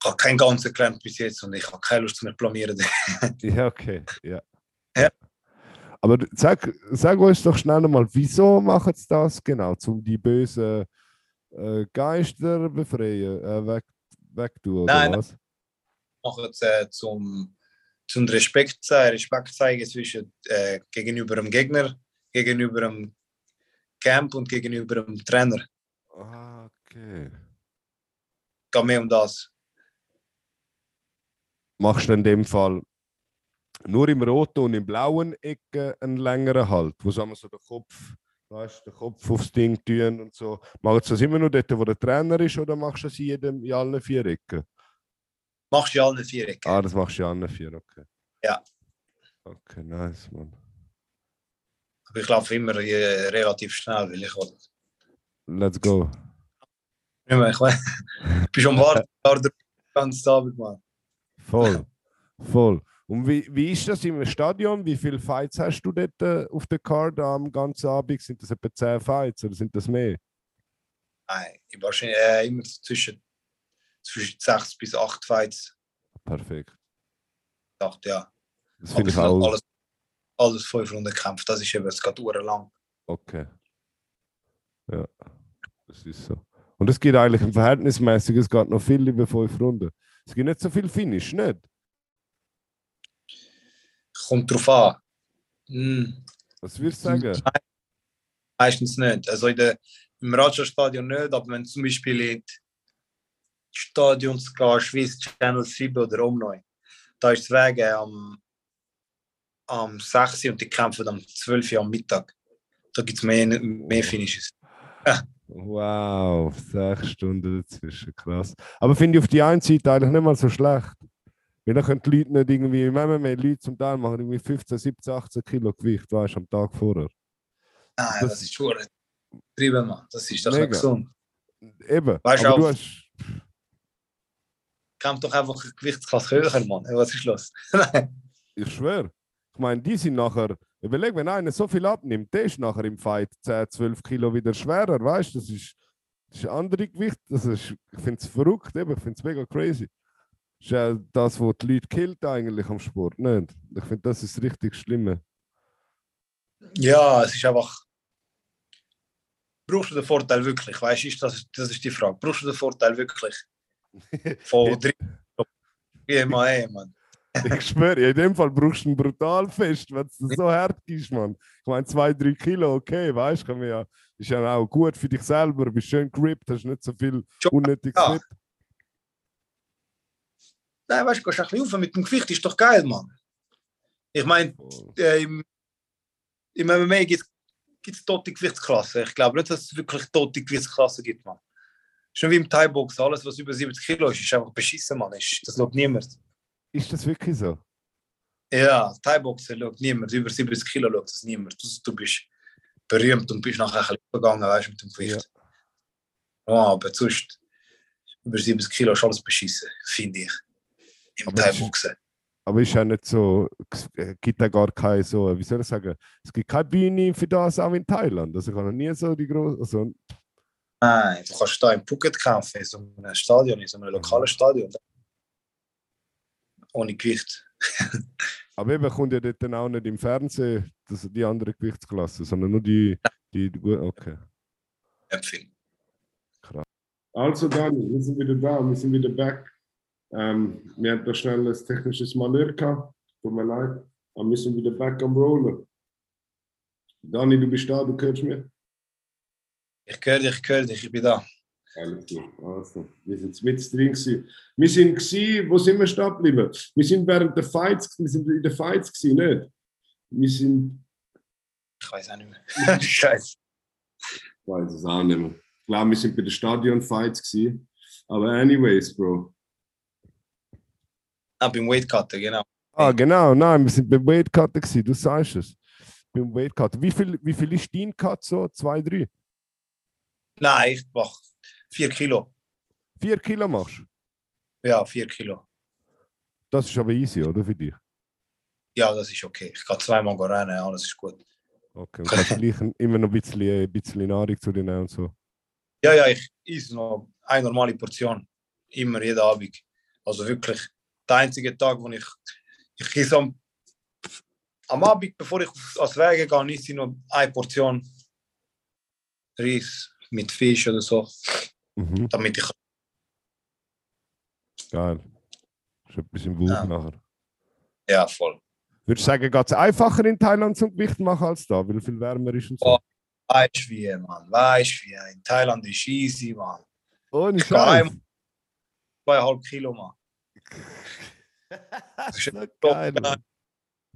ich habe keinen ganzen gelernt bis jetzt und ich habe keine Lust zu mir blamieren. (laughs) Ja, okay, ja. Ja. Aber sag, sag uns doch schnell mal, wieso machen sie das genau? Um die bösen äh, Geister befreien, äh, weg, wegtun, oder Nein, was? mache es äh, zum, zum Respekt zeigen, Respekt zeigen zwischen äh, gegenüber dem Gegner, gegenüber dem Camp und gegenüber dem Trainer. Ah, okay. Geht mehr um das. Machst du in dem Fall nur im roten und im blauen Ecke einen längeren Halt, wo sagen wir so der Kopf weißt du, den Kopf aufs Ding tun und so. Machst du das immer nur dort, wo der Trainer ist, oder machst du das in, jedem, in allen vier Ecken? Machst du in allen vier Ecken. Ah, das machst du in allen vier, okay. Ja. Okay, nice, man. Aber ich laufe immer äh, relativ schnell, weil ich will. Let's go. Ich meine, ich weiß, ich bin schon warten, den ganzen Abend, Mann. Voll, voll. Und wie, wie ist das im Stadion? Wie viele Fights hast du dort äh, auf der Card am ganzen Abend? Sind das etwa 10 Fights oder sind das mehr? Nein, ich wahrscheinlich äh, immer zwischen, zwischen 6 bis 8 Fights. Perfekt. Dacht, ja. Das finde ich auch. alles, alles 5 Runden Kämpfe, das ist eben, es geht lang. Okay. Ja, das ist so. Und es geht eigentlich im Verhältnismäßig, es geht noch viel über fünf Runden. Es gibt nicht so viel Finish, nicht? Kommt drauf an. Hm. Was würdest du sagen? Meistens nicht. Also in der, im Raja-Stadion nicht, aber wenn du zum Beispiel in die Stadions gehst, wie Channel 7 oder Omneu, da ist es wegen am, am 6 Uhr und die kämpfen am 12 Uhr am Mittag. Da gibt es mehr, mehr Finishes. (laughs) Wow, sechs Stunden dazwischen, krass. Aber finde ich auf die einen Seite eigentlich nicht mal so schlecht. Weil dann können die Leute nicht irgendwie, im MMA Leute zum Teil machen irgendwie 15, 17, 18 Kilo Gewicht, weißt du, am Tag vorher. Nein, Das- das, ist schon getrieben, Mann. Das ist Mega. nicht gesund. Eben, Weißt du aber du auch- hast, Kämpft doch einfach Gewichtsklasse höher, Mann. Was ist los? (laughs) Ich schwöre, ich meine, die sind nachher, überleg, wenn einer so viel abnimmt, der ist nachher im Fight 10, 12 Kilo wieder schwerer, weißt du, das ist, das ist ein anderes Gewicht, das ist, ich finde es verrückt, eben, ich finde es mega crazy. Das ist ja das, was die Leute killt eigentlich am Sport, nicht? Ich finde, das ist richtig Schlimme. Ja, es ist einfach. Brauchst du den Vorteil wirklich? Weißt du, ist das, das ist die Frage. Brauchst du den Vorteil wirklich? (laughs) Von drei BMAE, Mann. Ich schwöre, in dem Fall brauchst du ihn brutal fest, wenn es so hart ist, Mann. Ich meine, zwei, drei Kilo, okay, weißt du, ja, ist ja auch gut für dich selber, bist schön grippt, hast nicht so viel unnötiges ja. Nein, weißt du, gehst ein bisschen rauf mit dem Gewicht, ist doch geil, Mann. Ich meine, äh, im, im MMA gibt es tote Gewichtsklassen. Ich glaube nicht, dass es wirklich tote Gewichtsklassen gibt, Mann. Schon wie im Thai-Box, alles, was über 70 Kilo ist, ist einfach beschissen, Mann. Ist, das schaut niemand. Ist das wirklich so? Ja, Thai-Boxen schaut niemand. Über 70 Kilo schaut das niemand. Du, du bist berühmt und bist nachher ein bisschen gegangen, weißt du, mit dem Gewicht. Ja. aber sonst, über 70 Kilo ist alles beschissen, finde ich. Im Aber. Aber ist ja nicht so, es äh, gibt ja gar keine so, wie soll ich sagen, es gibt keine Bühne für das auch in Thailand. Also ich habe noch nie so die große, also, Nein, du kannst da in Phuket kämpfen, in so einem Stadion, in so einem lokalen Stadion. Ohne Gewicht. (laughs) aber eben kommt ja dort dann auch nicht im Fernsehen das, die andere Gewichtsklasse, sondern nur die, die, die gut, okay. Empfehlen. Also Dani, wir sind wieder da, wir sind wieder back. Ähm, wir hatten da schnell ein technisches Malheur gehabt, tut mir leid, aber wir sind wieder back am Rollen. Dani, du bist da, du hörst mich? Ich höre dich, ich höre dich, ich bin da. Alles klar, also, wir sind mit drin gewesen. Wir sind gewesen, wo sind wir stehen geblieben? Wir sind während der Fights, wir sind in den Fights gewesen, nicht? Wir sind, Ich weiß auch nicht mehr. (laughs) Scheiße. ich weiß es auch nicht mehr. Ich glaube, wir sind bei den Stadion-Fights gewesen. Aber anyways, Bro. Ah, beim Weightcutter, genau. Ah, genau, nein, wir sind beim Weightcutter gewesen, du sagst es. Beim Weightcutter. Wie viel, wie viel ist dein Cut so? Zwei, drei? Nein, ich mach 4 Kilo. Vier Kilo machst du? Ja, 4 Kilo. Das ist aber easy, oder, für dich? Ja, das ist okay. Ich kann zweimal rennen, alles ist gut. Okay, und kannst gleich (laughs) immer noch ein bisschen, ein bisschen Nahrung zu dir nehmen und so. Ja, ja, ich esse noch eine normale Portion. Immer, jeden Abend. Also wirklich, der einzige Tag, wo ich, ich esse am, am Abend, bevor ich ans Wege gehe, esse ich noch eine Portion Reis mit Fisch oder so, Mhm, damit ich geil. Ist etwas im Bauch Ja. nachher. ja voll. Würdest du sagen, geht es einfacher in Thailand zum Gewicht machen als da, weil viel wärmer ist und so? Oh. Weißt wie, Mann, weißt wie. In Thailand ist easy, Mann. Ohne Scheiß. Zweieinhalb Kilo, Mann. Das ist so geil. In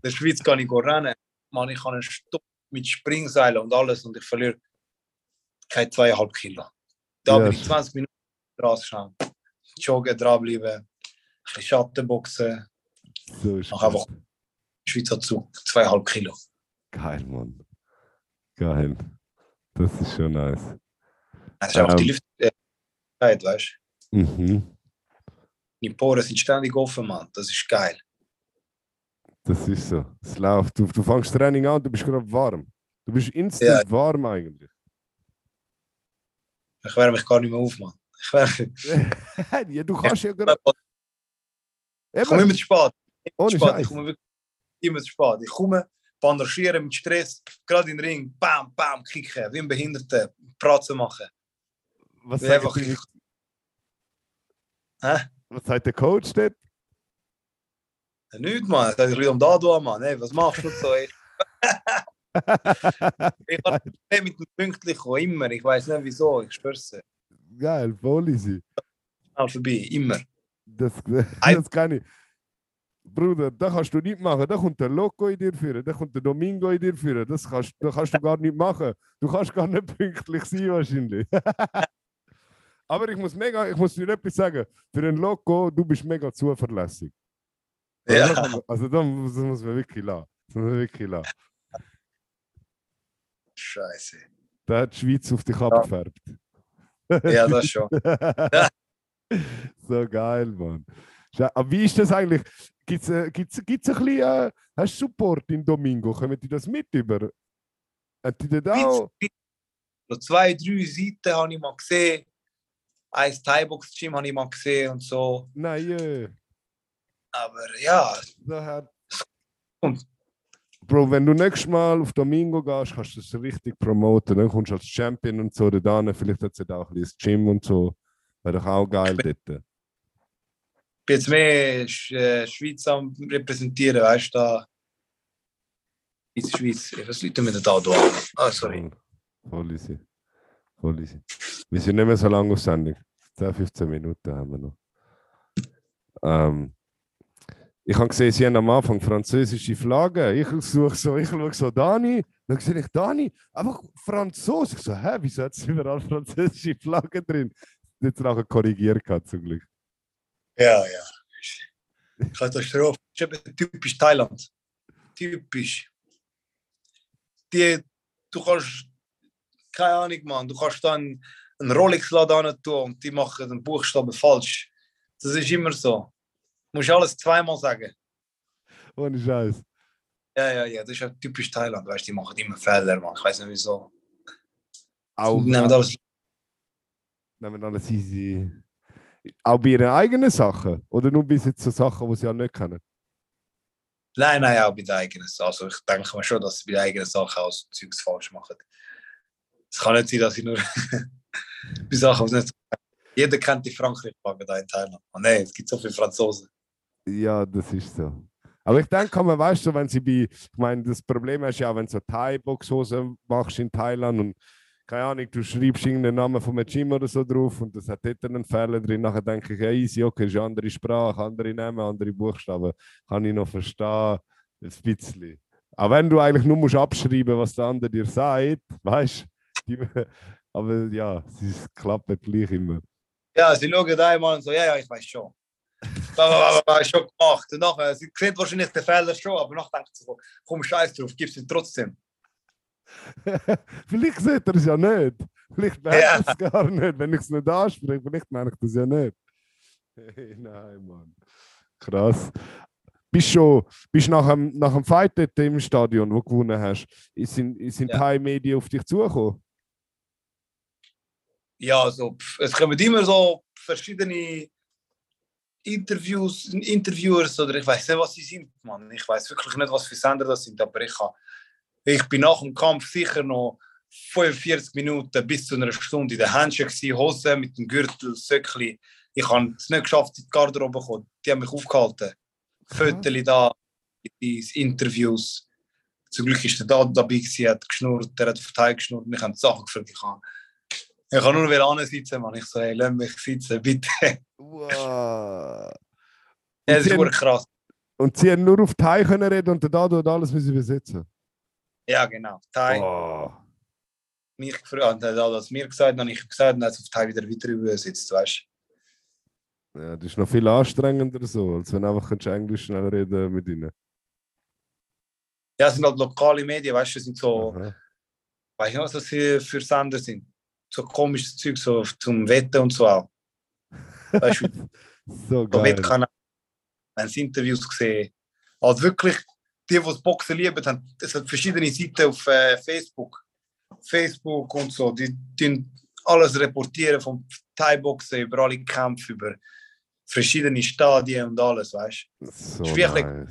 der Schweiz kann ich rennen. Mann, ich kann eine Stunde mit Springseilen und alles und ich verliere keine zweieinhalb Kilo. Da Ja, bin ich sch- 20 Minuten draus schauen. Joggen, dranbleiben, ein bisschen Schattenboxen, So ist Mach einfach-. Schweizer Zug, zweieinhalb Kilo. Geil, Mann. Geil. Das ist schon nice. Das ist einfach die Ähm. Luft, äh, Zeit, weißt du? Mhm. Die Poren sind ständig offen, Mann. Das ist geil. Das ist so. Es läuft. Du, du fängst Training an, du bist gerade warm. Du bist instant warm eigentlich. Ich wärme mich gar nicht mehr auf, Mann. Ich wärme. (laughs) ja, du kannst ja gerade. Ich komme immer zu spät. ohne spät. Ich komme wirklich immer zu spät. Ich komme, bandagiere mit Stress, gerade in den Ring, bam, bam, kicken, wie ein Behinderter, Pratzen machen. Was einfach- die- Hä? Was sagt der Coach dort? Nicht, Mann. Das ist um da, da, Mann. Hey, was machst du so? (laughs) Ich, habe mit dem Pünktlich immer. Ich weiß nicht wieso. Ich dir. Geil, voll easy. Schnell vorbei, immer. Das, (laughs) das kann ich. Bruder, da kannst du nicht machen. Da kommt der Loco in dir führen, da kommt der Domingo in dir führen. Das kannst, das kannst du gar nicht machen. Du kannst gar nicht pünktlich sein wahrscheinlich. (laughs) Aber ich muss mega, ich muss dir etwas sagen. Für den Loco, du bist mega zuverlässig. Also, Ja, man- also da muss, das muss man wirklich lassen. Das muss man wirklich lassen. scheiße. Da hat die Schweiz auf dich abgefärbt. Ja, das schon. (laughs) so geil, Mann. Aber wie ist das eigentlich? Gibt es äh, gibt's, gibt's ein bisschen äh, hast Support in Domingo? Kommen die das mit über? Hat die das auch? Zwei, drei Seiten habe ich mal gesehen. Ein Thai-Box-Gym habe ich mal gesehen und so. Nein, äh, Aber ja, da hat... Und- Bro, wenn du nächstes Mal auf Domingo gehst, kannst du das richtig promoten. Dann kommst du als Champion und so da Vielleicht hat es auch ein bisschen Gym und so. Wäre doch auch geil dort. ich bin jetzt mehr äh, Schweiz am repräsentieren, weißt du, da. In der Schweiz. Was Leute mit da da? Ah, sorry. Voll easy. Easy. Wir sind nicht mehr so lange auf Sendung. 10, 15 Minuten haben wir noch. Ähm, ich habe gesehen, sie haben am Anfang französische Flaggen. Ich suche so, ich schaue so Dani. Dann sehe ich Dani, einfach Franzose. Ich so, hä, wieso hat es überall französische Flaggen drin? Jetzt nachher korrigiert gehabt, zum Glück. Ja, ja. Katastrophe. Typisch Thailand. Typisch. Die, du kannst, keine Ahnung, Mann, du kannst dann einen Rolex-Laden tun und die machen den Buchstaben falsch. Das ist immer so. Du musst alles zweimal sagen. Ohne Scheiß. Ja, ja, ja, das ist ja typisch Thailand, weißt du, die machen immer Fehler, Mann. Ich weiß nicht wieso. Auch, nehmen alles. nehmen alles easy. Auch bei ihren eigenen Sachen? Oder nur bis jetzt so Sachen, die sie ja nicht kennen? Nein, nein, auch bei den eigenen Sachen. Also ich denke mir schon, dass sie bei den eigenen Sachen auch so Zeugs falsch machen. Es kann nicht sein, dass sie nur (laughs) bei Sachen, die nicht Jeder kennt die Frankreich-Flagge da in Thailand. Oh nein, es gibt so viele Franzosen. Ja, das ist so. Aber ich denke, man weißt du, wenn sie bei, ich meine, das Problem ist ja, wenn du so Thai-Boxhose machst in Thailand und keine Ahnung, du schreibst irgendeinen Namen von einem Gym oder so drauf und das hat dort einen Fehler drin. Nachher denke ich, ja, easy, okay, ist eine andere Sprache, andere Namen, andere Buchstaben. Kann ich noch verstehen, ein bisschen. Aber wenn du eigentlich nur musst abschreiben was der andere dir sagt, weißt du, aber ja, es klappt gleich immer. Ja, sie schauen da einmal und so, ja, ja, ich weiß schon. Da, da, da, schon gemacht. Und nachher, sie sieht wahrscheinlich den Fehler schon, aber nachher denkt sie so, komm, scheiß drauf, gib's ihm trotzdem. (laughs) Vielleicht sieht er es ja nicht. Vielleicht merkt Ja. er es gar nicht, wenn ich es nicht anspreche. Vielleicht merkt er es ja nicht. Hey, nein, Mann. Krass. Bist schon, bist nach dem, nach dem Fight dort im Stadion, wo du gewonnen hast, sind, sind Ja. Thai-Medien auf dich zugekommen? Ja, also, pff, es kommen immer so verschiedene Interviews, Interviewers oder ich weiß nicht, was sie sind, Mann. Ich weiß wirklich nicht, was für Sender das sind, aber ich, ha- ich bin nach dem Kampf sicher noch 45 Minuten bis zu einer Stunde in der Handschelle, gewesen, Hose mit dem Gürtel, Söckli. Ich habe es nicht geschafft, in die Garderobe zu kommen. Die haben mich aufgehalten. Fotos da, die Interviews. Zum Glück ist der da dabei, gewesen, hat geschnurrt, der hat Hand geschnurrt, mich haben die Sachen gefragt. Ich habe ich kann nur wieder ansitzen, Mann. Ich so, hey, lass mich sitzen, bitte. Wow. Ja, das ist wirklich krass. Und sie haben nur auf Thai können reden und der Dado hat alles müssen übersetzen. Ja, genau. Thai. Oh. Mich gefragt, hat das mir gesagt, dann ich gesagt, und dann hat es auf Thai wieder weiter übersetzt, weißt Ja, das ist noch viel anstrengender so, als wenn du einfach kannst Englisch schnell reden mit ihnen. Ja, es sind halt lokale Medien, weißt du, sind so, Aha. weiß ich nicht, was das für Sender sind. So komisches Zeug, so zum Wetten und so auch. Weißt du, (laughs) So geil. Wettkanal, sie Interviews gesehen. Also wirklich, die, die das Boxen lieben, haben, es hat verschiedene Seiten auf äh, Facebook. Facebook und so, die tun alles reportieren vom Thai-Boxen über alle Kämpfe, über verschiedene Stadien und alles, weißt du. So ist wirklich- nice.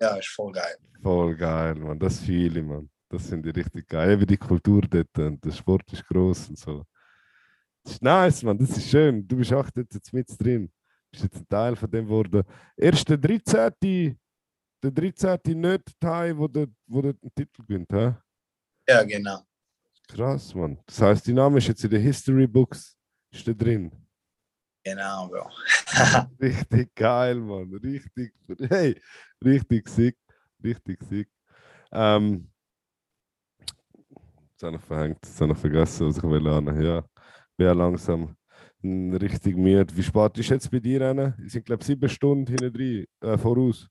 Ja, ist voll geil. Voll geil, man. Das fühle ich, man. Das finde ich richtig geil. Eben die Kultur dort und der Sport ist groß und so. Das ist nice, man. Das ist schön. Du bist auch dort jetzt mit drin. Du bist jetzt ein Teil von dem geworden. Erst der 13. Der 13. nicht Teil, wo der, wo der den Titel gewinnt, hä? Ja, genau. Krass, man. Das heißt, die Name ist jetzt in den History Books. Ist da drin. Genau, Bro. (laughs) Richtig geil, Mann. Richtig, hey, richtig sick. Richtig sick. Ähm, ich verhängt, jetzt habe ich vergessen, was ich will lernen. Ja, bin ja langsam mm, richtig müde. Wie spät ist jetzt bei dir, Anna? Es sind, glaube ich, sieben Stunden hinten drin, äh, voraus.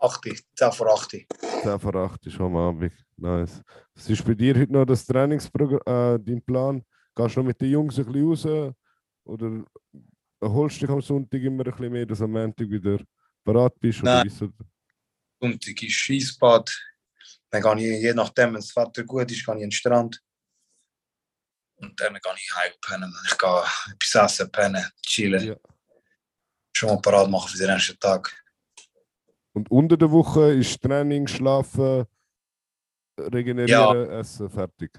80, 10 vor 80. 10 vor 8 ist am Abend. Nice. Was ist bei dir heute noch das Trainingsprogramm, äh, dein Plan? Gehst du noch mit den Jungs ein bisschen raus? Oder holst du dich am Sonntag immer ein bisschen mehr, dass du am Montag wieder bereit bist? Oder Nein. ist Sonntag ist Schießbad. Dann gehe ich, je nachdem, wenn das Wetter gut ist, gehe ich an den Strand. Und dann gehe ich heim pennen. Ich gehe etwas essen, pennen, chillen. Ja. Schon mal parat machen für den nächsten Tag. Und unter der Woche ist Training, Schlafen, Regenerieren, Essen, fertig.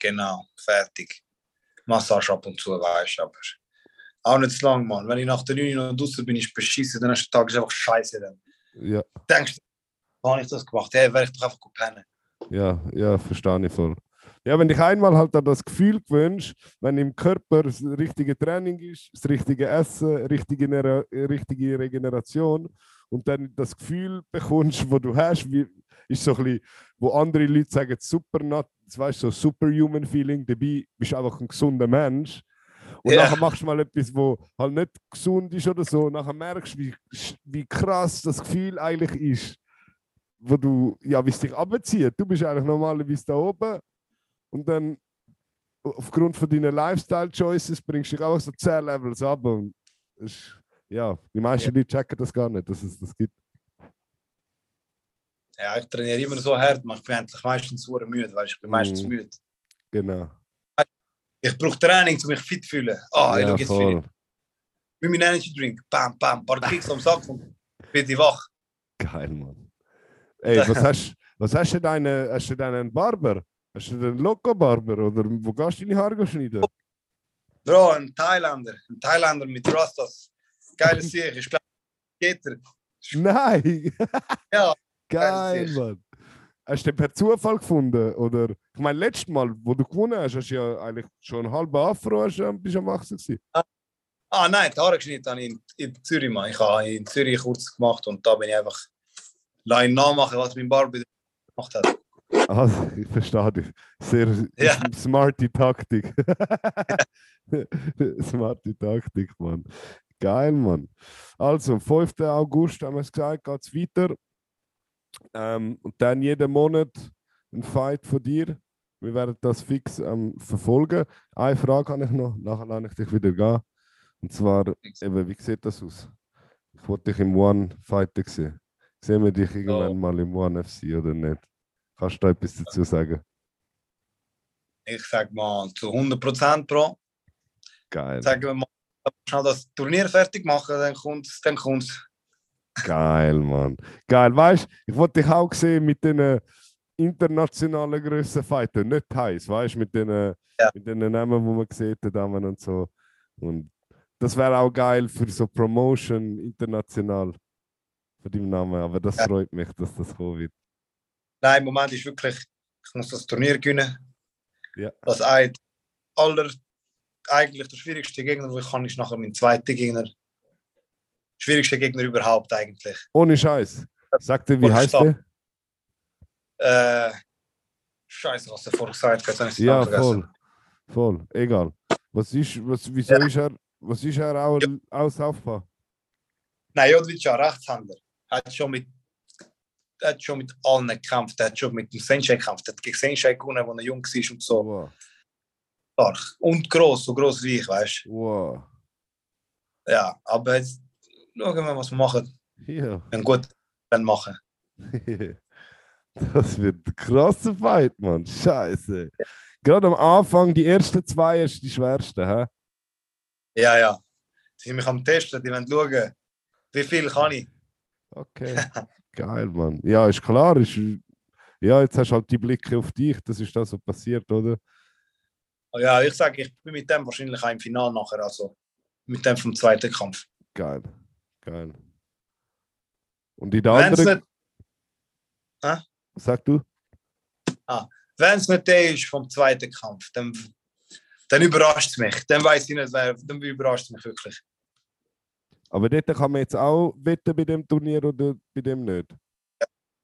Genau, fertig. Massage ab und zu, weißt du, aber auch nicht zu lang, Mann. Wenn ich nach der 9 noch draußen bin, ist beschissen, der nächste Tag ist einfach scheiße. Dann Ja, denkst du, habe ich das gemacht? Hey, werde ich doch einfach gut pennen. ja, ja, verstehe ich voll. Ja, wenn dich einmal halt an das Gefühl gewünscht, wenn im Körper das richtige Training ist, das richtige Essen, richtige, Nera- richtige Regeneration und dann das Gefühl bekommst, wo du hast, wie, ist so ein bisschen, wo andere Leute sagen, super, das weißt so superhuman Feeling, dabei bist du einfach ein gesunder Mensch. Und Ja. nachher machst du mal etwas, wo halt nicht gesund ist oder so, und nachher merkst du, wie, wie krass das Gefühl eigentlich ist, wo du, ja, wie es dich abzieht. Du bist eigentlich normalerweise da oben und dann aufgrund von deinen Lifestyle-Choices bringst du dich einfach so 10 Levels ab. Und ist, ja, die meisten Leute checken das gar nicht, dass es das gibt. Ja, ich trainiere immer so hart, man. Ich bin endlich meistens so müde, du, ich bin meistens Mhm. müde. Genau. Ich brauche Training, um mich fit zu fühlen. Ah, ich ja, schau jetzt voll. fit. Mit meinem Energy Drink, bam, bam, ein paar Kicks am Sack und bin ich wach. Geil, Mann. Ey, was (laughs) hast, was hast du denn? Hast du denn einen Barber? Hast du den Loco-Barber? Oder wo gehst du deine Haare schneiden? Bro, ein Thailänder, ein Thailänder mit Rastas. Geiles Sieg, ich glaube, geht er. Nein! (laughs) Ja, Geil, Mann. Hast du den per Zufall gefunden? Oder, ich meine, letztes Mal, wo du gewonnen hast, hast du ja eigentlich schon einen halben Afro, hast bist am Wachsen gewesen. Ah nein, die Haare geschnitten habe ich in, in Zürich, Mann. Ich habe in Zürich kurz gemacht und da bin ich einfach allein nachmachen, was mein Barber gemacht hat. Also, ich verstehe dich. Sehr Ja. smarte Taktik. (laughs) smarte Taktik, Mann. Geil, Mann. Also, am 5. August haben wir es gesagt, geht es weiter. Ähm, und dann jeden Monat ein Fight von dir. Wir werden das fix ähm, verfolgen. Eine Frage habe ich noch, nachher lasse ich dich wieder gehen. Und zwar, eben, wie sieht das aus? Ich wollte dich im One fighten sehen. Sehen wir dich irgendwann mal im One FC oder nicht? Kannst du da etwas dazu sagen? Ich sag mal zu 100% Bro. Geil. Sagen wir mal, schnell das Turnier fertig machen, dann kommt es. Dann kommt's. Geil, Mann. Geil. Weißt du, ich wollte dich auch sehen mit den internationalen Grössen fighten. Nicht heiß, weißt du, mit den, Ja. mit den Namen, wo man sieht, die Damen und so. Und das wäre auch geil für so Promotion international von deinem Namen. Aber das Ja. freut mich, dass das kommen wird. Nein, im Moment ist wirklich, ich muss das Turnier gewinnen. Ja. Das ein aller, eigentlich der schwierigste Gegner, wo ich kann, ist nachher mein zweiter Gegner. Schwierigste Gegner überhaupt eigentlich. Ohne Scheiß. Sag dir, wie Und heißt der? Äh, Scheiße, was er vorher gesagt hat, habe Ja, voll. Voll. Egal. Was ist, was, wieso ist er, was ist er auch, auch Southpaw? Nein, ja Rechtshänder. Hat schon mit, hat schon mit allen gekämpft. Hat schon mit dem Sensei gekämpft. Hat gegen Sensei gewonnen, als er jung war und so. Wow. Stark. Und gross, so gross wie ich, weißt Wow. du. Ja, aber jetzt schauen wir, was wir machen. Ja. Wenn gut, dann machen. (laughs) Das wird ein krasser Fight, Mann. Scheiße. Gerade am Anfang, die ersten zwei ist die schwersten, hä? Ja, ja. Sie sind mich am Testen, die wollen schauen, wie viel kann ich. Okay. (laughs) Geil, Mann. Ja, ist klar. Ist, ja, jetzt hast du halt die Blicke auf dich. Das ist das, was passiert, oder? Ja, ich sage, ich bin mit dem wahrscheinlich auch im Finale nachher, also mit dem vom zweiten Kampf. Geil. Geil. Und in der Wenn es anderen. nicht, Hä? Sag du? wenn's nicht der ist vom zweiten Kampf, dann, dann überrascht es mich. Dann weiß ich nicht, wer, dann überrascht es mich wirklich. Aber dort kann man jetzt auch wetten bei dem Turnier oder bei dem nicht.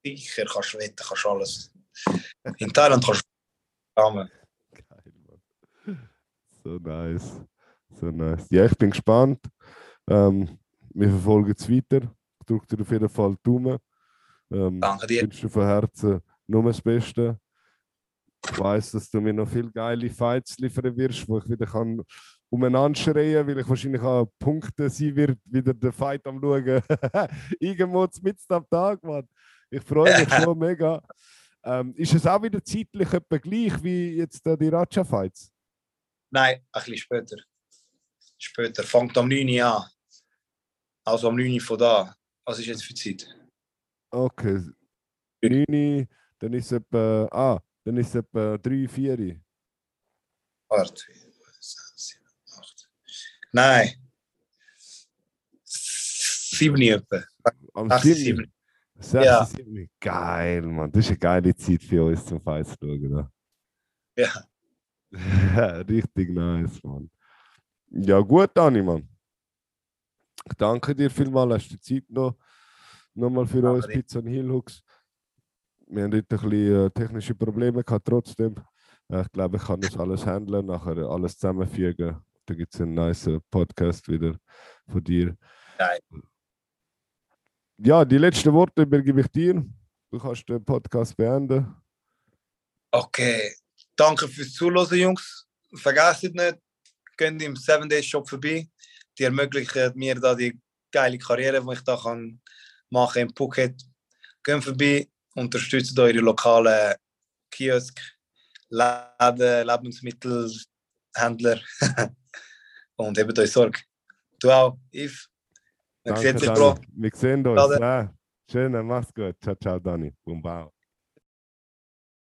Sicher kannst du wetten, kannst du alles. In Thailand kannst du rahmen. Geil, Mann. So nice. So nice. Ja, ich bin gespannt. Ähm, wir verfolgen es weiter. Ich drücke dir auf jeden Fall Daumen. Ähm, Danke ich dir. wünsche dir von Herzen nur das Beste. Ich weiß, dass du mir noch viele geile Fights liefern wirst, wo ich wieder kann umeinander schreien, weil ich wahrscheinlich auch Punkte sein wird, wieder den Fight am schauen. (laughs) Irgendwo mitten am Tag, Mann. Ich freue mich schon (laughs) mega. Ähm, ist es auch wieder zeitlich etwa gleich wie jetzt äh, die Raja-Fights? Nein, ein bisschen später. Später. Fängt am 9 Uhr an. Also am 9 Uhr von da. Was ist jetzt für Zeit? Okay. 9, dann ist es etwa, ah, dann ist es etwa 3, 4. Warte. 7, 8. Nein. 7 Uhr etwa. Am 8, 7. 7. 6, Ja. 7. Geil, Mann. Das ist eine geile Zeit für uns zum Fight zu schauen. Ne? (laughs) Ja. Richtig nice, Mann. Ja, gut, Dani, Mann. Ich danke dir vielmals, hast du die Zeit noch, noch mal für uns. Pizza und Hillhooks. Wir haben heute ein bisschen äh, technische Probleme gehabt, trotzdem. Äh, ich glaube, ich kann das alles handeln, nachher alles zusammenfügen. Da gibt es einen nice Podcast wieder von dir. Geil. Ja, die letzten Worte übergebe ich dir. Du kannst den Podcast beenden. Okay. Danke fürs Zuhören, Jungs. Vergesst nicht, geht im 7 Days Shop vorbei. Die ermöglichen mir da die geile Karriere, die ich da kann machen in Phuket. Geht vorbei, unterstützt eure lokalen Kiosk, Läden, Lebensmittelhändler (laughs) und hebt euch Sorge. Du auch, Yves. Man Danke, sieht sich. Bro. Wir sehen uns. Ja. Schön, mach's gut. Ciao, ciao, Dani. Bumbau.